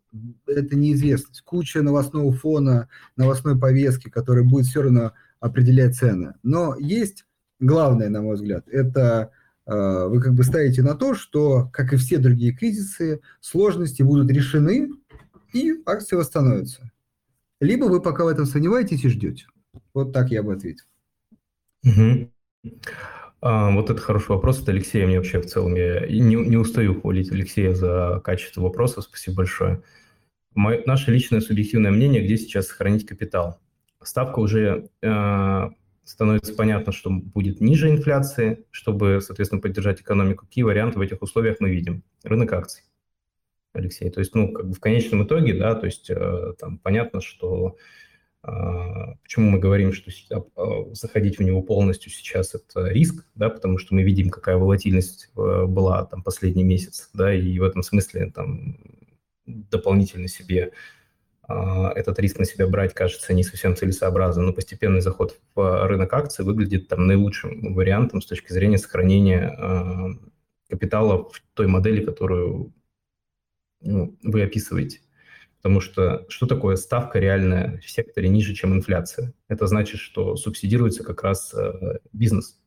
Это неизвестность. Куча новостного фона, новостной повестки, которая будет все равно определять цены. Но есть главное, на мой взгляд, это э, вы как бы ставите на то, что, как и все другие кризисы, сложности будут решены, и акции восстановятся. Либо вы пока в этом сомневаетесь и ждете. Вот так я бы ответил. Угу. А, вот это хороший вопрос от Алексея. Мне вообще в целом я не, не устаю хвалить Алексея за качество вопроса. Спасибо большое. Мое, наше личное субъективное мнение, где сейчас сохранить капитал. Ставка уже э, становится понятно, что будет ниже инфляции, чтобы, соответственно, поддержать экономику. Какие варианты в этих условиях мы видим? Рынок акций. Алексей. То есть, ну, как бы в конечном итоге, да, то есть э, там понятно, что а, почему мы говорим, что а, заходить в него полностью сейчас это риск, да, потому что мы видим, какая волатильность э, была там последний месяц, да, и в этом смысле там дополнительно себе а, этот риск на себя брать кажется не совсем целесообразным, но постепенный заход в рынок акций выглядит там наилучшим вариантом с точки зрения сохранения капитала в той модели, которую ну, вы описываете. Потому что что такое ставка реальная в секторе ниже, чем инфляция? Это значит, что субсидируется как раз э, бизнес.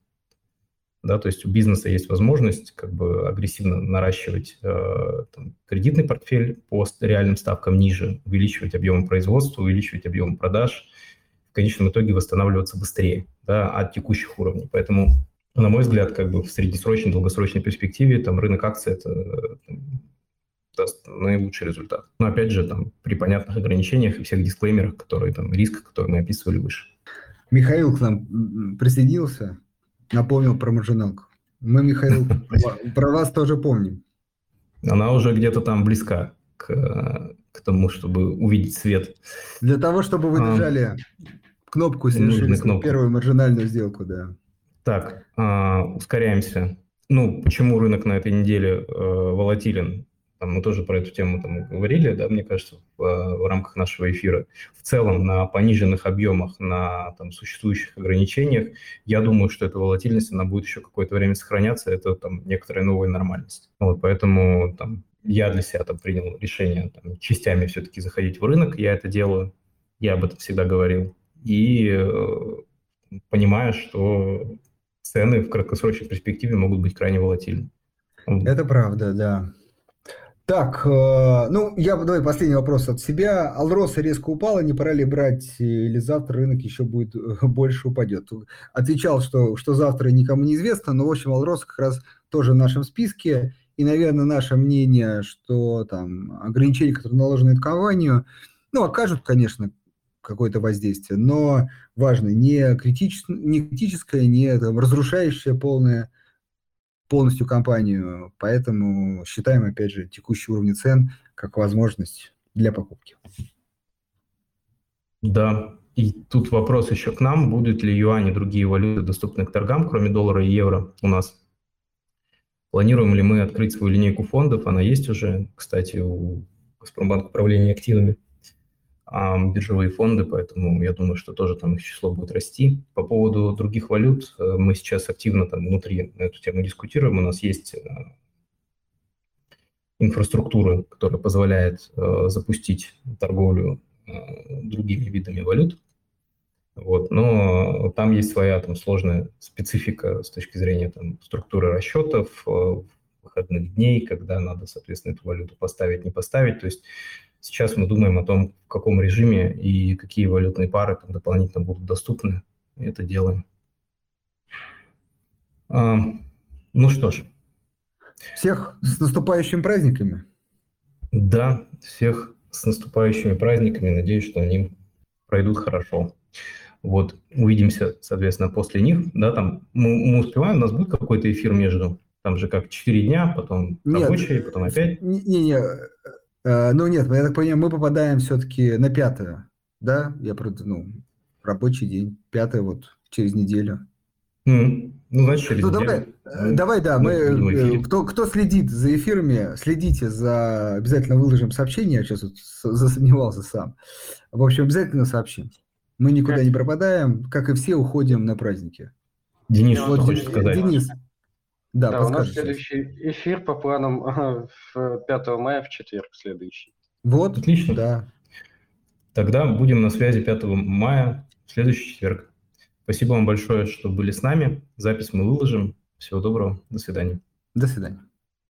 Да, то есть у бизнеса есть возможность как бы агрессивно наращивать э, там, кредитный портфель по реальным ставкам ниже, увеличивать объем производства, увеличивать объем продаж, в конечном итоге восстанавливаться быстрее да, от текущих уровней. Поэтому, на мой взгляд, как бы в среднесрочной, долгосрочной перспективе там, рынок акций – это даст наилучший результат. Но опять же, там, при понятных ограничениях и всех дисклеймерах, которые там, риск, который мы описывали выше. Михаил к нам присоединился, напомнил про маржиналку. Мы, Михаил, про вас тоже помним. Она уже где-то там близка к, к тому, чтобы увидеть свет. Для того, чтобы вы держали а, кнопку, совершили кнопку. первую маржинальную сделку, да. Так, а, ускоряемся. Ну, почему рынок на этой неделе э, волатилен? Там мы тоже про эту тему там говорили, да, мне кажется, в, в рамках нашего эфира. В целом на пониженных объемах, на там, существующих ограничениях, я думаю, что эта волатильность, она будет еще какое-то время сохраняться, это там некоторая новая нормальность. Вот, поэтому там, я для себя там принял решение там, частями все-таки заходить в рынок, я это делаю, я об этом всегда говорил, и э, понимаю, что цены в краткосрочной перспективе могут быть крайне волатильны. Это правда, да. Так, э, ну, я давай последний вопрос от себя. Алроса резко упала, не пора ли брать или завтра рынок еще будет э, больше упадет? Отвечал, что, что завтра никому не известно, но, в общем, Алроса как раз тоже в нашем списке. И, наверное, наше мнение, что там ограничения, которые наложены на компанию, ну, окажут, конечно, какое-то воздействие, но важно, не, критич, не критическое, не там, разрушающее полное – полностью компанию, поэтому считаем, опять же, текущий уровень цен как возможность для покупки. Да, и тут вопрос еще к нам, будут ли юани и другие валюты доступны к торгам, кроме доллара и евро у нас? Планируем ли мы открыть свою линейку фондов? Она есть уже, кстати, у Газпромбанка управления активами. Биржевые фонды, поэтому я думаю, что тоже там их число будет расти. По поводу других валют, э, мы сейчас активно там внутри на эту тему дискутируем. У нас есть э, инфраструктура, которая позволяет э, запустить торговлю другими видами валют. Вот, но там есть своя там сложная специфика с точки зрения там, структуры расчетов, выходных дней, когда надо, соответственно, эту валюту поставить, не поставить. То есть Сейчас мы думаем о том, в каком режиме и какие валютные пары там дополнительно будут доступны. Это делаем. А, ну что ж. Всех с наступающими праздниками. Да, всех с наступающими праздниками. Надеюсь, что они пройдут хорошо. Вот, увидимся, соответственно, после них. Да, там мы, мы успеваем, у нас будет какой-то эфир между, там же как 4 дня, потом рабочий, Нет, потом опять. Не-не, ну нет, я так понимаю, мы попадаем все-таки на пятое, да? Я просто, ну, рабочий день, пятое вот через неделю. Mm. Ну, значит, через ну, давай, ну, давай, да, мы, э, кто, кто следит за эфирами, следите за, обязательно выложим сообщение, я сейчас вот засомневался сам. В общем, обязательно сообщим. Мы никуда не пропадаем, как и все, уходим на праздники. Денис, вот, что хочешь сказать? Денис, да, да у нас следующий эфир по планам в 5 мая в четверг следующий. Вот, отлично. Да. Тогда будем на связи 5 мая в следующий четверг. Спасибо вам большое, что были с нами. Запись мы выложим. Всего доброго. До свидания. До свидания.